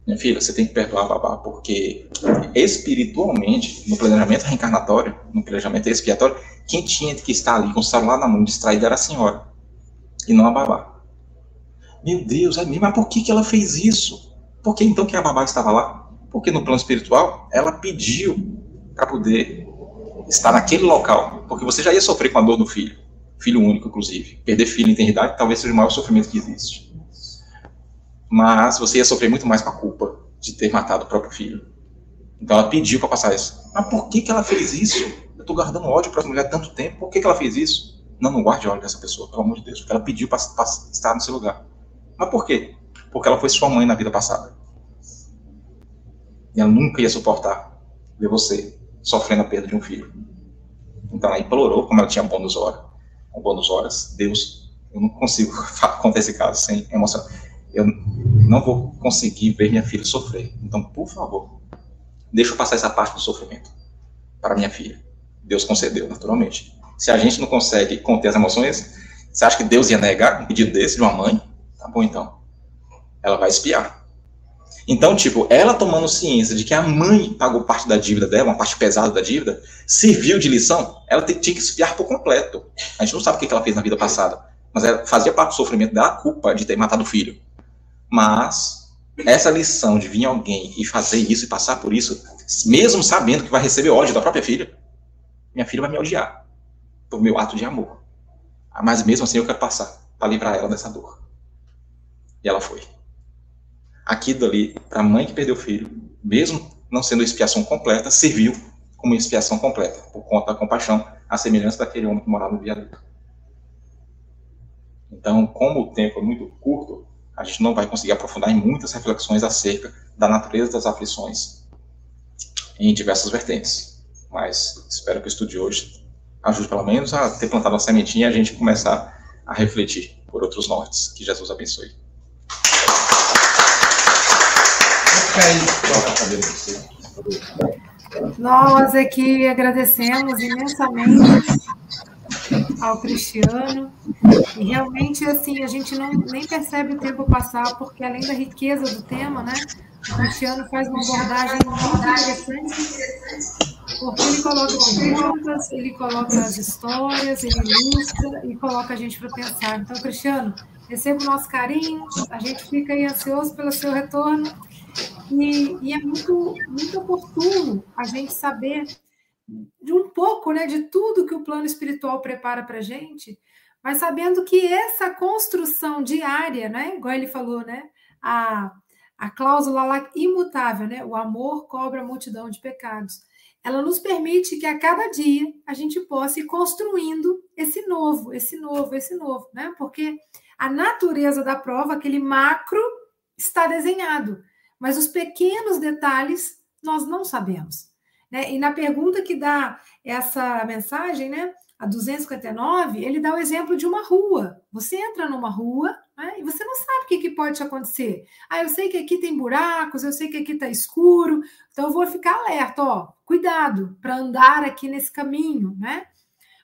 Minha filha, você tem que perdoar a babá, porque espiritualmente, no planejamento reencarnatório, no planejamento expiatório, quem tinha que estar ali com o celular na mão distraído era a senhora, e não a babá. Meu Deus, é mesmo, mas por que, que ela fez isso? Por que então que a babá estava lá? Porque no plano espiritual, ela pediu para poder estar naquele local, porque você já ia sofrer com a dor do filho, filho único, inclusive. Perder filho em eternidade talvez seja o maior sofrimento que existe. Mas você ia sofrer muito mais com a culpa de ter matado o próprio filho. Então ela pediu para passar isso. Mas por que, que ela fez isso? Eu estou guardando ódio para essa mulher há tanto tempo. Por que, que ela fez isso? Não, não guarde ódio dessa pessoa, pelo amor de Deus. Porque ela pediu para estar no seu lugar. Mas por quê? Porque ela foi sua mãe na vida passada. E ela nunca ia suportar ver você sofrendo a perda de um filho. Então ela implorou, como ela tinha bônus hora, bônus horas, Deus, eu não consigo *laughs* contar esse caso sem emoção. Eu não vou conseguir ver minha filha sofrer. Então, por favor, deixa eu passar essa parte do sofrimento para minha filha. Deus concedeu, naturalmente. Se a gente não consegue conter as emoções, você acha que Deus ia negar um pedido desse de uma mãe? Tá bom, então. Ela vai espiar. Então, tipo, ela tomando ciência de que a mãe pagou parte da dívida dela, uma parte pesada da dívida, serviu de lição, ela tinha que espiar por completo. A gente não sabe o que ela fez na vida passada, mas ela fazia parte do sofrimento dela a culpa de ter matado o filho. Mas essa lição de vir alguém e fazer isso e passar por isso, mesmo sabendo que vai receber ódio da própria filha, minha filha vai me odiar por meu ato de amor. Mas mesmo assim eu quero passar para livrar ela dessa dor. E ela foi aquilo ali, para a mãe que perdeu o filho, mesmo não sendo expiação completa, serviu como expiação completa, por conta da compaixão à semelhança daquele homem que morava no viaduto. Então, como o tempo é muito curto, a gente não vai conseguir aprofundar em muitas reflexões acerca da natureza das aflições em diversas vertentes. Mas espero que o estudo de hoje ajude pelo menos a ter plantado uma sementinha e a gente começar a refletir por outros nortes. Que Jesus abençoe. Nós aqui agradecemos imensamente ao Cristiano. E realmente, assim, a gente não, nem percebe o tempo passar, porque além da riqueza do tema, né? O Cristiano faz uma abordagem muito interessante, porque ele coloca perguntas, ele coloca as histórias, ele ilustra e coloca a gente para pensar. Então, Cristiano, receba o nosso carinho, a gente fica aí ansioso pelo seu retorno. E, e, é muito, muito oportuno a gente saber de um pouco né, de tudo que o plano espiritual prepara para a gente, mas sabendo que essa construção diária, né, igual ele falou, né, a, a cláusula lá imutável, né, o amor cobra a multidão de pecados, ela nos permite que a cada dia a gente possa ir construindo esse novo, esse novo, esse novo, né? Porque a natureza da prova, aquele macro, está desenhado, mas os pequenos detalhes nós não sabemos. Né? E na pergunta que dá essa mensagem, né, a 259, ele dá o exemplo de uma rua. Você entra numa rua né, e você não sabe o que, que pode acontecer. Ah, eu sei que aqui tem buracos, eu sei que aqui está escuro, então eu vou ficar alerta, ó, cuidado para andar aqui nesse caminho, né?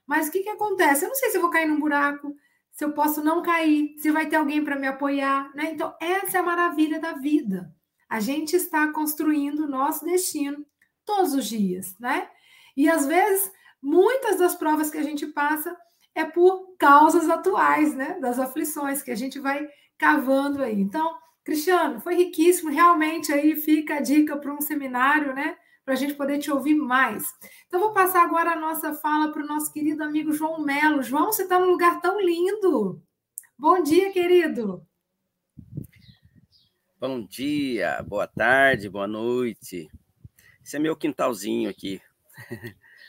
Mas o que, que acontece? Eu não sei se eu vou cair num buraco, se eu posso não cair, se vai ter alguém para me apoiar, né? Então, essa é a maravilha da vida. A gente está construindo o nosso destino todos os dias, né? E às vezes, muitas das provas que a gente passa é por causas atuais, né? Das aflições que a gente vai cavando aí. Então, Cristiano, foi riquíssimo. Realmente aí fica a dica para um seminário, né? Para a gente poder te ouvir mais. Então, vou passar agora a nossa fala para o nosso querido amigo João Melo. João, você está num lugar tão lindo. Bom dia, querido. Bom dia, boa tarde, boa noite. Esse é meu quintalzinho aqui.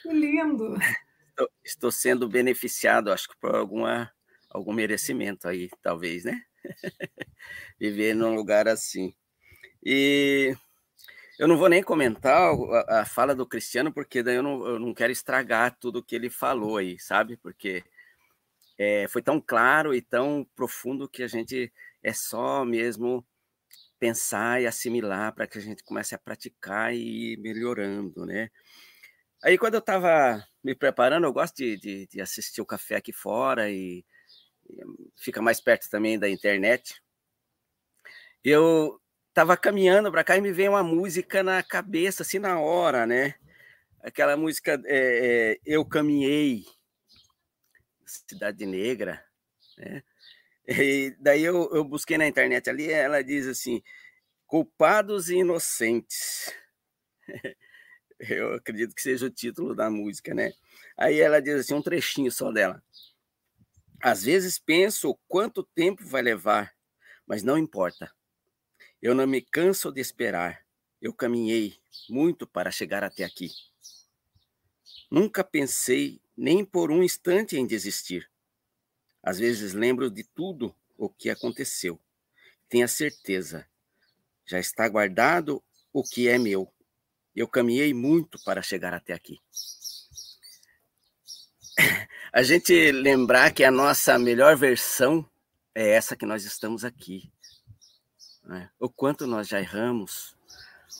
Que lindo! Estou, estou sendo beneficiado, acho que por alguma, algum merecimento aí, talvez, né? *laughs* Viver num lugar assim. E eu não vou nem comentar a, a, fala do Cristiano, porque daí eu não, eu não quero estragar tudo que ele falou aí, sabe? Porque é, foi tão claro e tão profundo que a gente é só mesmo pensar e assimilar para que a gente comece a praticar e ir melhorando, né? Aí, quando eu estava me preparando, eu gosto de, de, de, assistir o café aqui fora e, e fica mais perto também da internet. Eu estava caminhando para cá e me veio uma música na cabeça, assim, na hora, né? Aquela música é, é, Eu Caminhei, Cidade Negra, né? E daí eu, eu busquei na internet ali, ela diz assim: culpados e inocentes. *laughs* Eu acredito que seja o título da música, né? Aí ela diz assim, um trechinho só dela. Às vezes penso quanto tempo vai levar, mas não importa. Eu não me canso de esperar. Eu caminhei muito para chegar até aqui. Nunca pensei nem por um instante em desistir. Às vezes lembro de tudo o que aconteceu. Tenha certeza, já está guardado o que é meu. Eu caminhei muito para chegar até aqui. *laughs* A gente lembrar que a nossa melhor versão é essa que nós estamos aqui. Né? O quanto nós já erramos,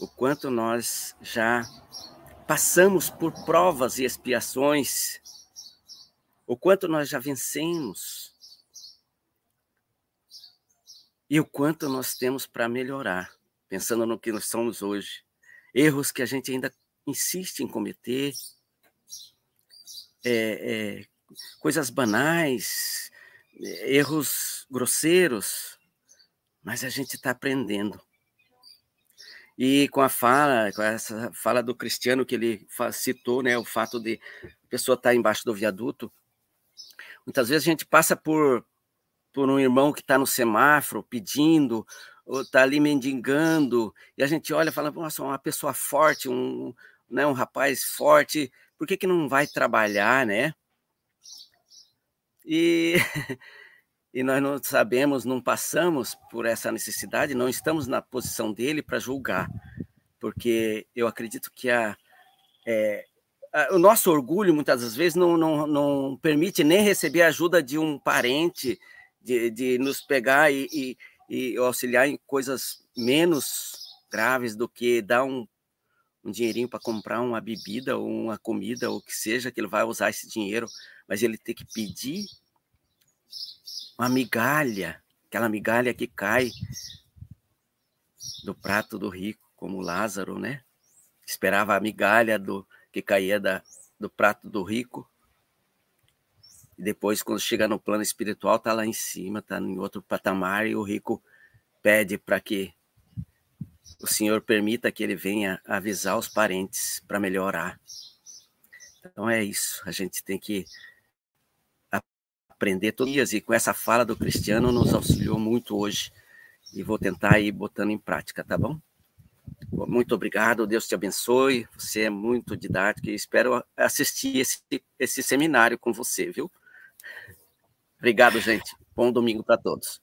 o quanto nós já passamos por provas e expiações o quanto nós já vencemos e o quanto nós temos para melhorar, pensando no que nós somos hoje. Erros que a gente ainda insiste em cometer, é, é, coisas banais, erros grosseiros, mas a gente está aprendendo. E com a fala, com essa fala do Cristiano que ele citou, né, o fato de a pessoa estar tá embaixo do viaduto, Muitas vezes a gente passa por, por um irmão que está no semáforo pedindo, ou está ali mendigando, e a gente olha e fala, nossa, uma pessoa forte, um, né, um rapaz forte, por que, que não vai trabalhar, né? E, *laughs* e nós não sabemos, não passamos por essa necessidade, não estamos na posição dele para julgar, porque eu acredito que a, é, o nosso orgulho, muitas das vezes, não, não, não permite nem receber a ajuda de um parente, de, de nos pegar e, e, e auxiliar em coisas menos graves do que dar um, um dinheirinho para comprar uma bebida ou uma comida ou que seja, que ele vai usar esse dinheiro, mas ele tem que pedir uma migalha, aquela migalha que cai do prato do rico, como Lázaro, né? Esperava a migalha do que caía da, do prato do rico. E depois, quando chega no plano espiritual, tá lá em cima, tá em outro patamar, e o rico pede para que o Senhor permita que ele venha avisar os parentes para melhorar. Então é isso, a gente tem que aprender todos os dias, e com essa fala do Cristiano nos auxiliou muito hoje, e vou tentar ir botando em prática, tá bom? Muito obrigado, Deus te abençoe, você é muito didático e espero assistir esse, esse seminário com você, viu? Obrigado, gente. Bom domingo para todos.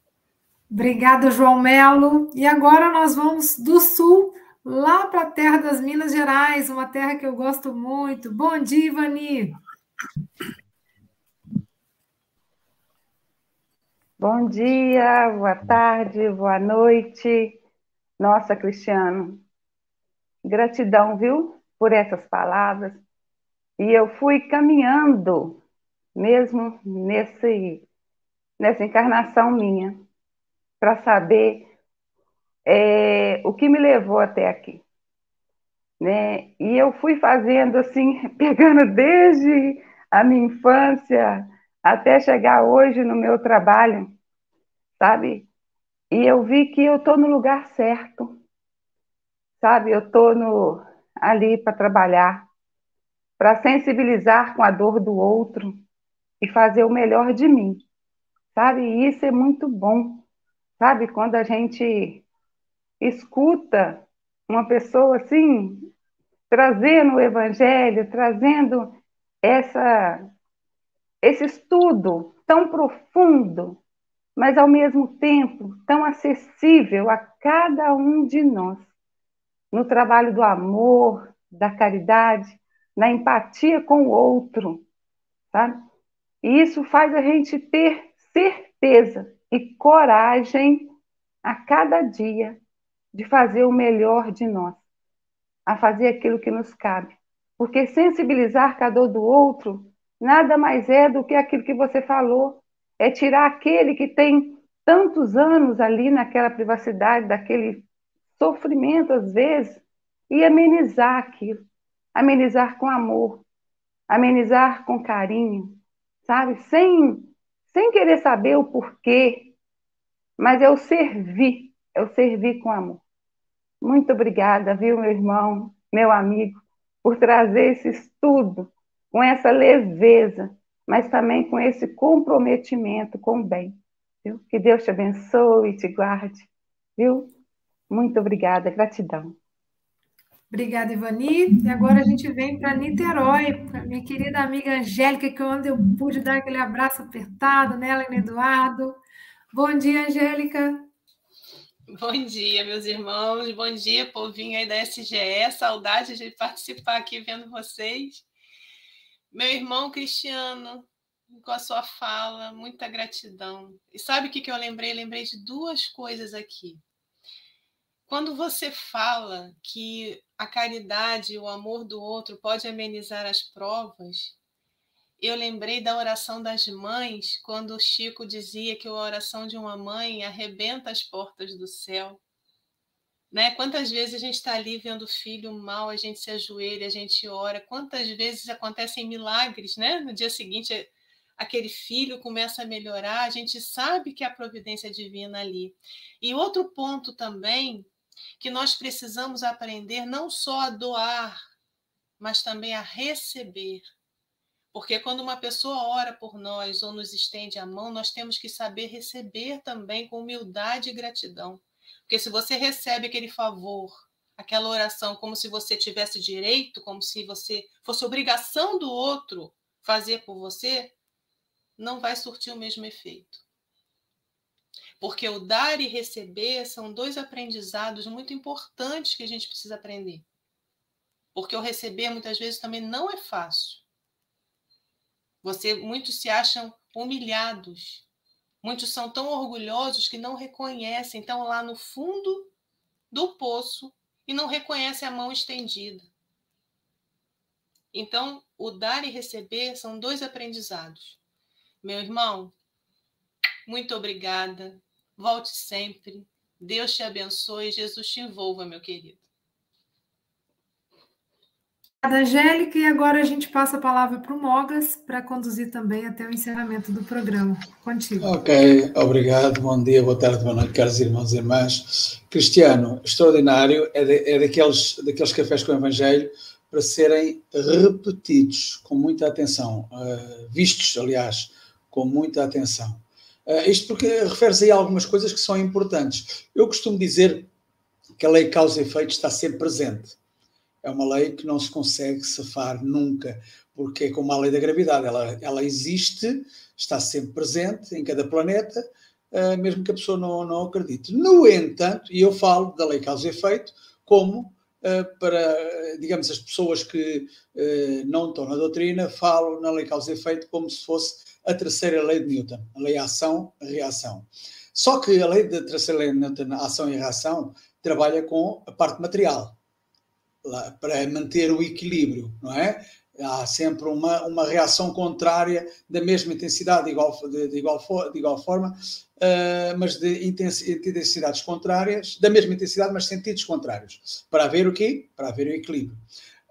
Obrigada, João Melo. E agora nós vamos do sul, lá para a terra das Minas Gerais, uma terra que eu gosto muito. Bom dia, Ivani. Bom dia, boa tarde, boa noite. Nossa, Cristiano, gratidão, viu, por essas palavras. E eu fui caminhando, mesmo nesse, nessa encarnação minha, para saber é, o que me levou até aqui. Né? E eu fui fazendo assim, *laughs* pegando desde a minha infância, até chegar hoje no meu trabalho, sabe? E eu vi que eu estou no lugar certo, sabe? Eu estou ali para trabalhar, para sensibilizar com a dor do outro e fazer o melhor de mim, sabe? E isso é muito bom, sabe? Quando a gente escuta uma pessoa assim, trazendo o evangelho, trazendo essa esse estudo tão profundo, mas ao mesmo tempo tão acessível a cada um de nós, no trabalho do amor, da caridade, na empatia com o outro? E isso faz a gente ter certeza e coragem a cada dia de fazer o melhor de nós, a fazer aquilo que nos cabe. Porque sensibilizar com a dor do outro nada mais é do que aquilo que você falou, é tirar aquele que tem tantos anos ali naquela privacidade, daquele sofrimento às vezes, e amenizar aquilo, amenizar com amor, amenizar com carinho, sabe? Sem, sem querer saber o porquê, mas é o servir, é o servir com amor. Muito obrigada, viu, meu irmão, meu amigo, por trazer esse estudo com essa leveza, mas também com esse comprometimento com o bem. Viu? Que Deus te abençoe e te guarde. Viu? Muito obrigada, gratidão. Obrigada, Ivani. E agora a gente vem para Niterói, para minha querida amiga Angélica, que onde eu pude dar aquele abraço apertado nela e no Eduardo. Bom dia, Angélica. Bom dia, meus irmãos. Bom dia, povinho aí da SGE. Saudade de participar aqui vendo vocês. Meu irmão Cristiano, com a sua fala, muita gratidão. E sabe o que, eu lembrei? Lembrei de duas coisas aqui. Quando você fala que a caridade o amor do outro pode amenizar as provas, eu lembrei da oração das mães, quando o Chico dizia que a oração de uma mãe arrebenta as portas do céu. Né? Quantas vezes a gente está ali vendo o filho mal, a gente se ajoelha, a gente ora, quantas vezes acontecem milagres, né? No dia seguinte, aquele filho começa a melhorar, a gente sabe que é a providência divina ali. E outro ponto também, que nós precisamos aprender não só a doar, mas também a receber. Porque quando uma pessoa ora por nós ou nos estende a mão, nós temos que saber receber também com humildade e gratidão. Porque se você recebe aquele favor, aquela oração como se você tivesse direito, como se você fosse obrigação do outro fazer por você, não vai surtir o mesmo efeito. Porque o dar e receber são dois aprendizados muito importantes que a gente precisa aprender. Porque o receber muitas vezes também não é fácil. Você muitos se acham humilhados. Muitos são tão orgulhosos que não reconhecem, estão lá no fundo do poço e não reconhecem a mão estendida. Então, o dar e receber são dois aprendizados. Meu irmão, muito obrigada. Volte sempre. Deus te abençoe. Jesus te envolva, meu querido. Angélica, e agora a gente passa a palavra para o Mogas para conduzir também até o encerramento do programa. Contigo. Ok, obrigado, bom dia, boa tarde, boa noite, caros irmãos e irmãs. Cristiano, extraordinário, é, de, é daqueles, daqueles cafés com o Evangelho para serem repetidos com muita atenção, uh, vistos, aliás, com muita atenção. Uh, isto porque refere-se a algumas coisas que são importantes. Eu costumo dizer que a lei causa e efeito está sempre presente é uma lei que não se consegue safar nunca, porque é como a lei da gravidade, ela, ela existe, está sempre presente em cada planeta, uh, mesmo que a pessoa não, não acredite. No entanto, e eu falo da lei causa e efeito como uh, para, digamos, as pessoas que uh, não estão na doutrina, falam na lei causa e efeito como se fosse a terceira lei de Newton, a lei ação-reação. Só que a lei da terceira lei de Newton, ação e reação, trabalha com a parte material para manter o equilíbrio, não é? Há sempre uma, uma reação contrária da mesma intensidade, de igual, de, de igual, de igual forma, uh, mas de intensidades contrárias, da mesma intensidade, mas sentidos contrários. Para haver o quê? Para haver o equilíbrio.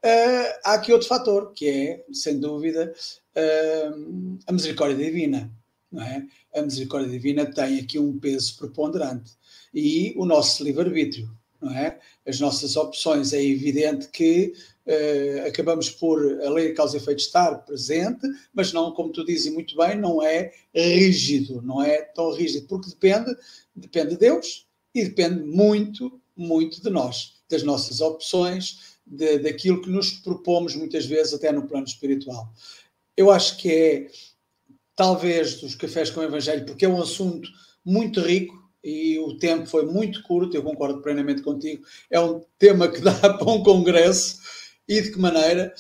Uh, há aqui outro fator, que é, sem dúvida, uh, a misericórdia divina. Não é? A misericórdia divina tem aqui um peso preponderante. E o nosso livre-arbítrio não é? As nossas opções. É evidente que uh, acabamos por a lei de causa e efeito estar presente, mas não, como tu dizes muito bem, não é rígido, não é tão rígido, porque depende, depende de Deus e depende muito, muito de nós, das nossas opções, de, daquilo que nos propomos muitas vezes até no plano espiritual. Eu acho que é talvez dos cafés com o Evangelho, porque é um assunto muito rico, e o tempo foi muito curto, eu concordo plenamente contigo. É um tema que *laughs* dá para um congresso e de que maneira,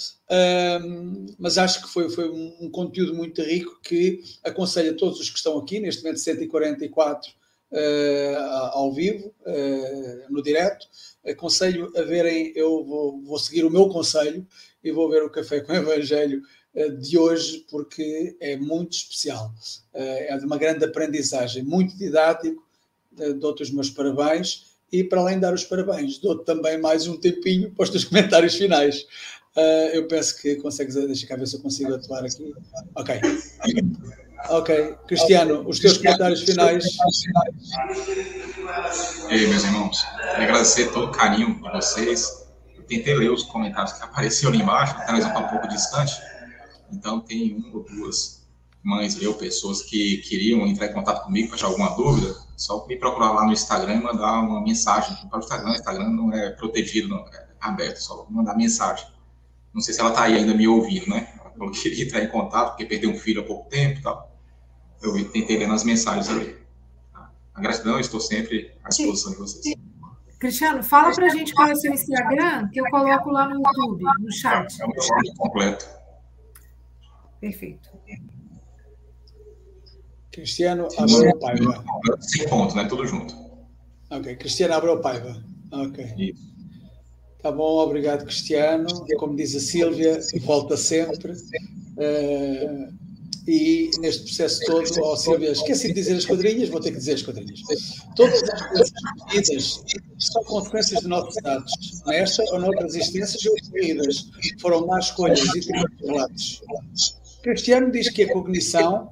um, mas acho que foi, foi um conteúdo muito rico que aconselho a todos os que estão aqui, neste momento 144 uh, ao vivo, uh, no direto, aconselho a verem, eu vou, vou, seguir o meu conselho e vou ver o Café com o Evangelho uh, de hoje, porque é muito especial, é de uma grande aprendizagem, muito didático, dou-te os meus parabéns e, para além de dar os parabéns, dou-te também mais um tempinho para os teus *laughs* comentários finais. Uh, eu penso que consegues, deixa cá ver se eu consigo atuar aqui. Ok. Ok. Cristiano, os teus comentários finais. E aí, meus irmãos, quero agradecer todo o carinho de vocês. Eu tentei ler os comentários que apareceram ali embaixo, talvez um pouco distante. Então, tem uma ou duas mães, eu, pessoas que queriam entrar em contato comigo para tirar alguma dúvida só me procurar lá no Instagram e mandar uma mensagem. Para o Instagram, o Instagram não é protegido, não é aberto, só mandar mensagem. Não sei se ela está aí ainda me ouvindo, né? Eu queria entrar em contato, porque perdeu um filho há pouco tempo e tal. Eu tentei ler nas mensagens ali. A gratidão, estou sempre à disposição de vocês. Cristiano, fala para a gente qual é o seu Instagram, que eu coloco lá no YouTube, no chat. É, é o meu nome completo. Perfeito. Cristiano Abreu Paiva. Sem ponto, né? Tudo junto. Ok, Cristiano Abreu Paiva. Ok. Isso. Tá bom, obrigado, Cristiano. Como diz a Sílvia, volta sempre. Uh, e neste processo todo, oh, Sílvia, esqueci de dizer as quadrinhas, vou ter que dizer as quadrinhas. Todas as coisas são consequências de nossos dados. Nesta ou noutras existências ocorridas, foram más escolhas e tristes relatos. Cristiano diz que a cognição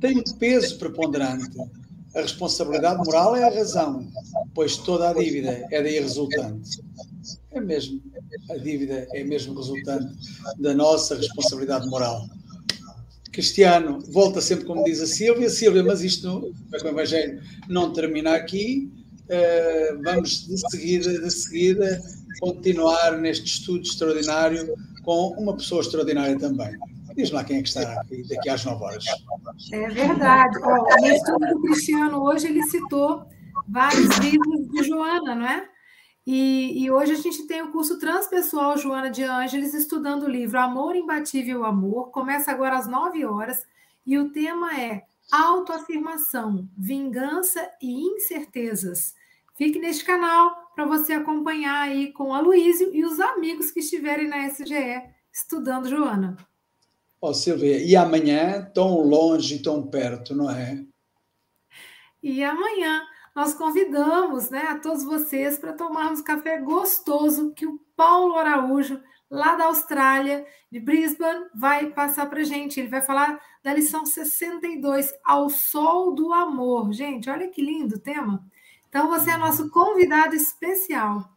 tem um peso preponderante. A responsabilidade moral é a razão, pois toda a dívida é daí resultante. É mesmo, a dívida é mesmo resultante da nossa responsabilidade moral. Cristiano volta sempre como diz a Sílvia, Sílvia, mas isto com o Evangelho não termina aqui. uh, vamos de seguida, de seguida, continuar neste estudo extraordinário com uma pessoa extraordinária também. Diz lá quem é que está aqui daqui às 9 horas. É verdade. Ó, no estudo do Cristiano hoje ele citou vários livros de Joana, não é? E, e, hoje a gente tem o curso Transpessoal Joana de Ângeles estudando o livro Amor Imbatível Amor. Começa agora às 9 horas e o tema é Autoafirmação, Vingança e Incertezas. Fique neste canal para você acompanhar aí com a Luísio e os amigos que estiverem na SGE estudando Joana. Ó, oh, Silvia, e amanhã tão longe e tão perto, não é? E amanhã nós convidamos né, a todos vocês para tomarmos café gostoso que o Paulo Araújo, lá da Austrália, de Brisbane, vai passar para gente. Ele vai falar da lição 62, Ao Sol do Amor. Gente, olha que lindo o tema. Então, você é nosso convidado especial.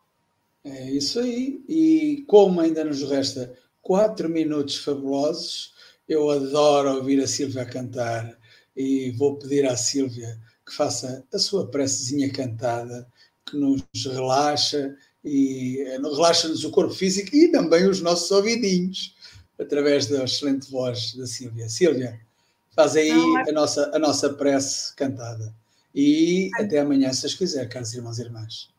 É isso aí. E como ainda nos resta quatro minutos fabulosos, eu adoro ouvir a Silvia cantar e vou pedir à Silvia que faça a sua precezinha cantada, que nos relaxa e eh, relaxa-nos o corpo físico e também os nossos ouvidinhos, através da excelente voz da Sílvia. Sílvia, faz aí é a nossa, a nossa prece cantada. E até amanhã, se as quiser, caros irmãos e irmãs.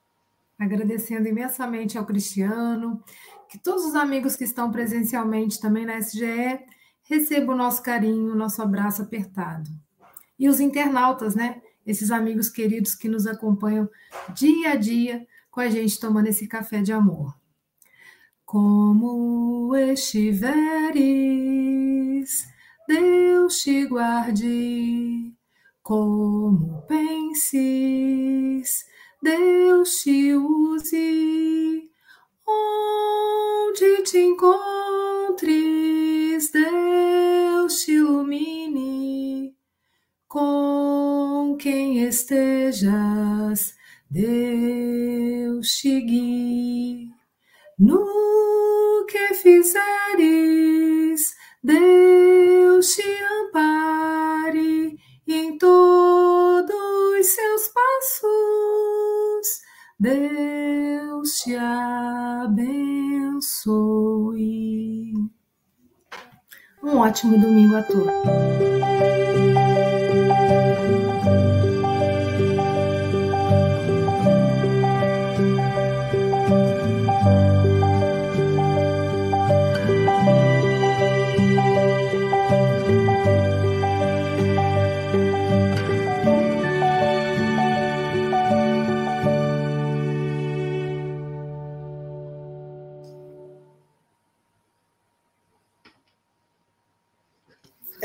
Agradecendo imensamente ao Cristiano, que todos os amigos que estão presencialmente também na SGE recebam o nosso carinho, o nosso abraço apertado. E os internautas, né? esses amigos queridos que nos acompanham dia a dia com a gente tomando esse café de amor. Como estiveres, Deus te guarde. Como penses, Deus te use. Onde te encontres, Deus te ilumine. Com quem estejas, Deus te guie. No que fizeres, Deus te ampare em todos seus passos. Deus te abençoe. Um ótimo domingo a todos.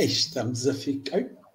Estamos a ficar.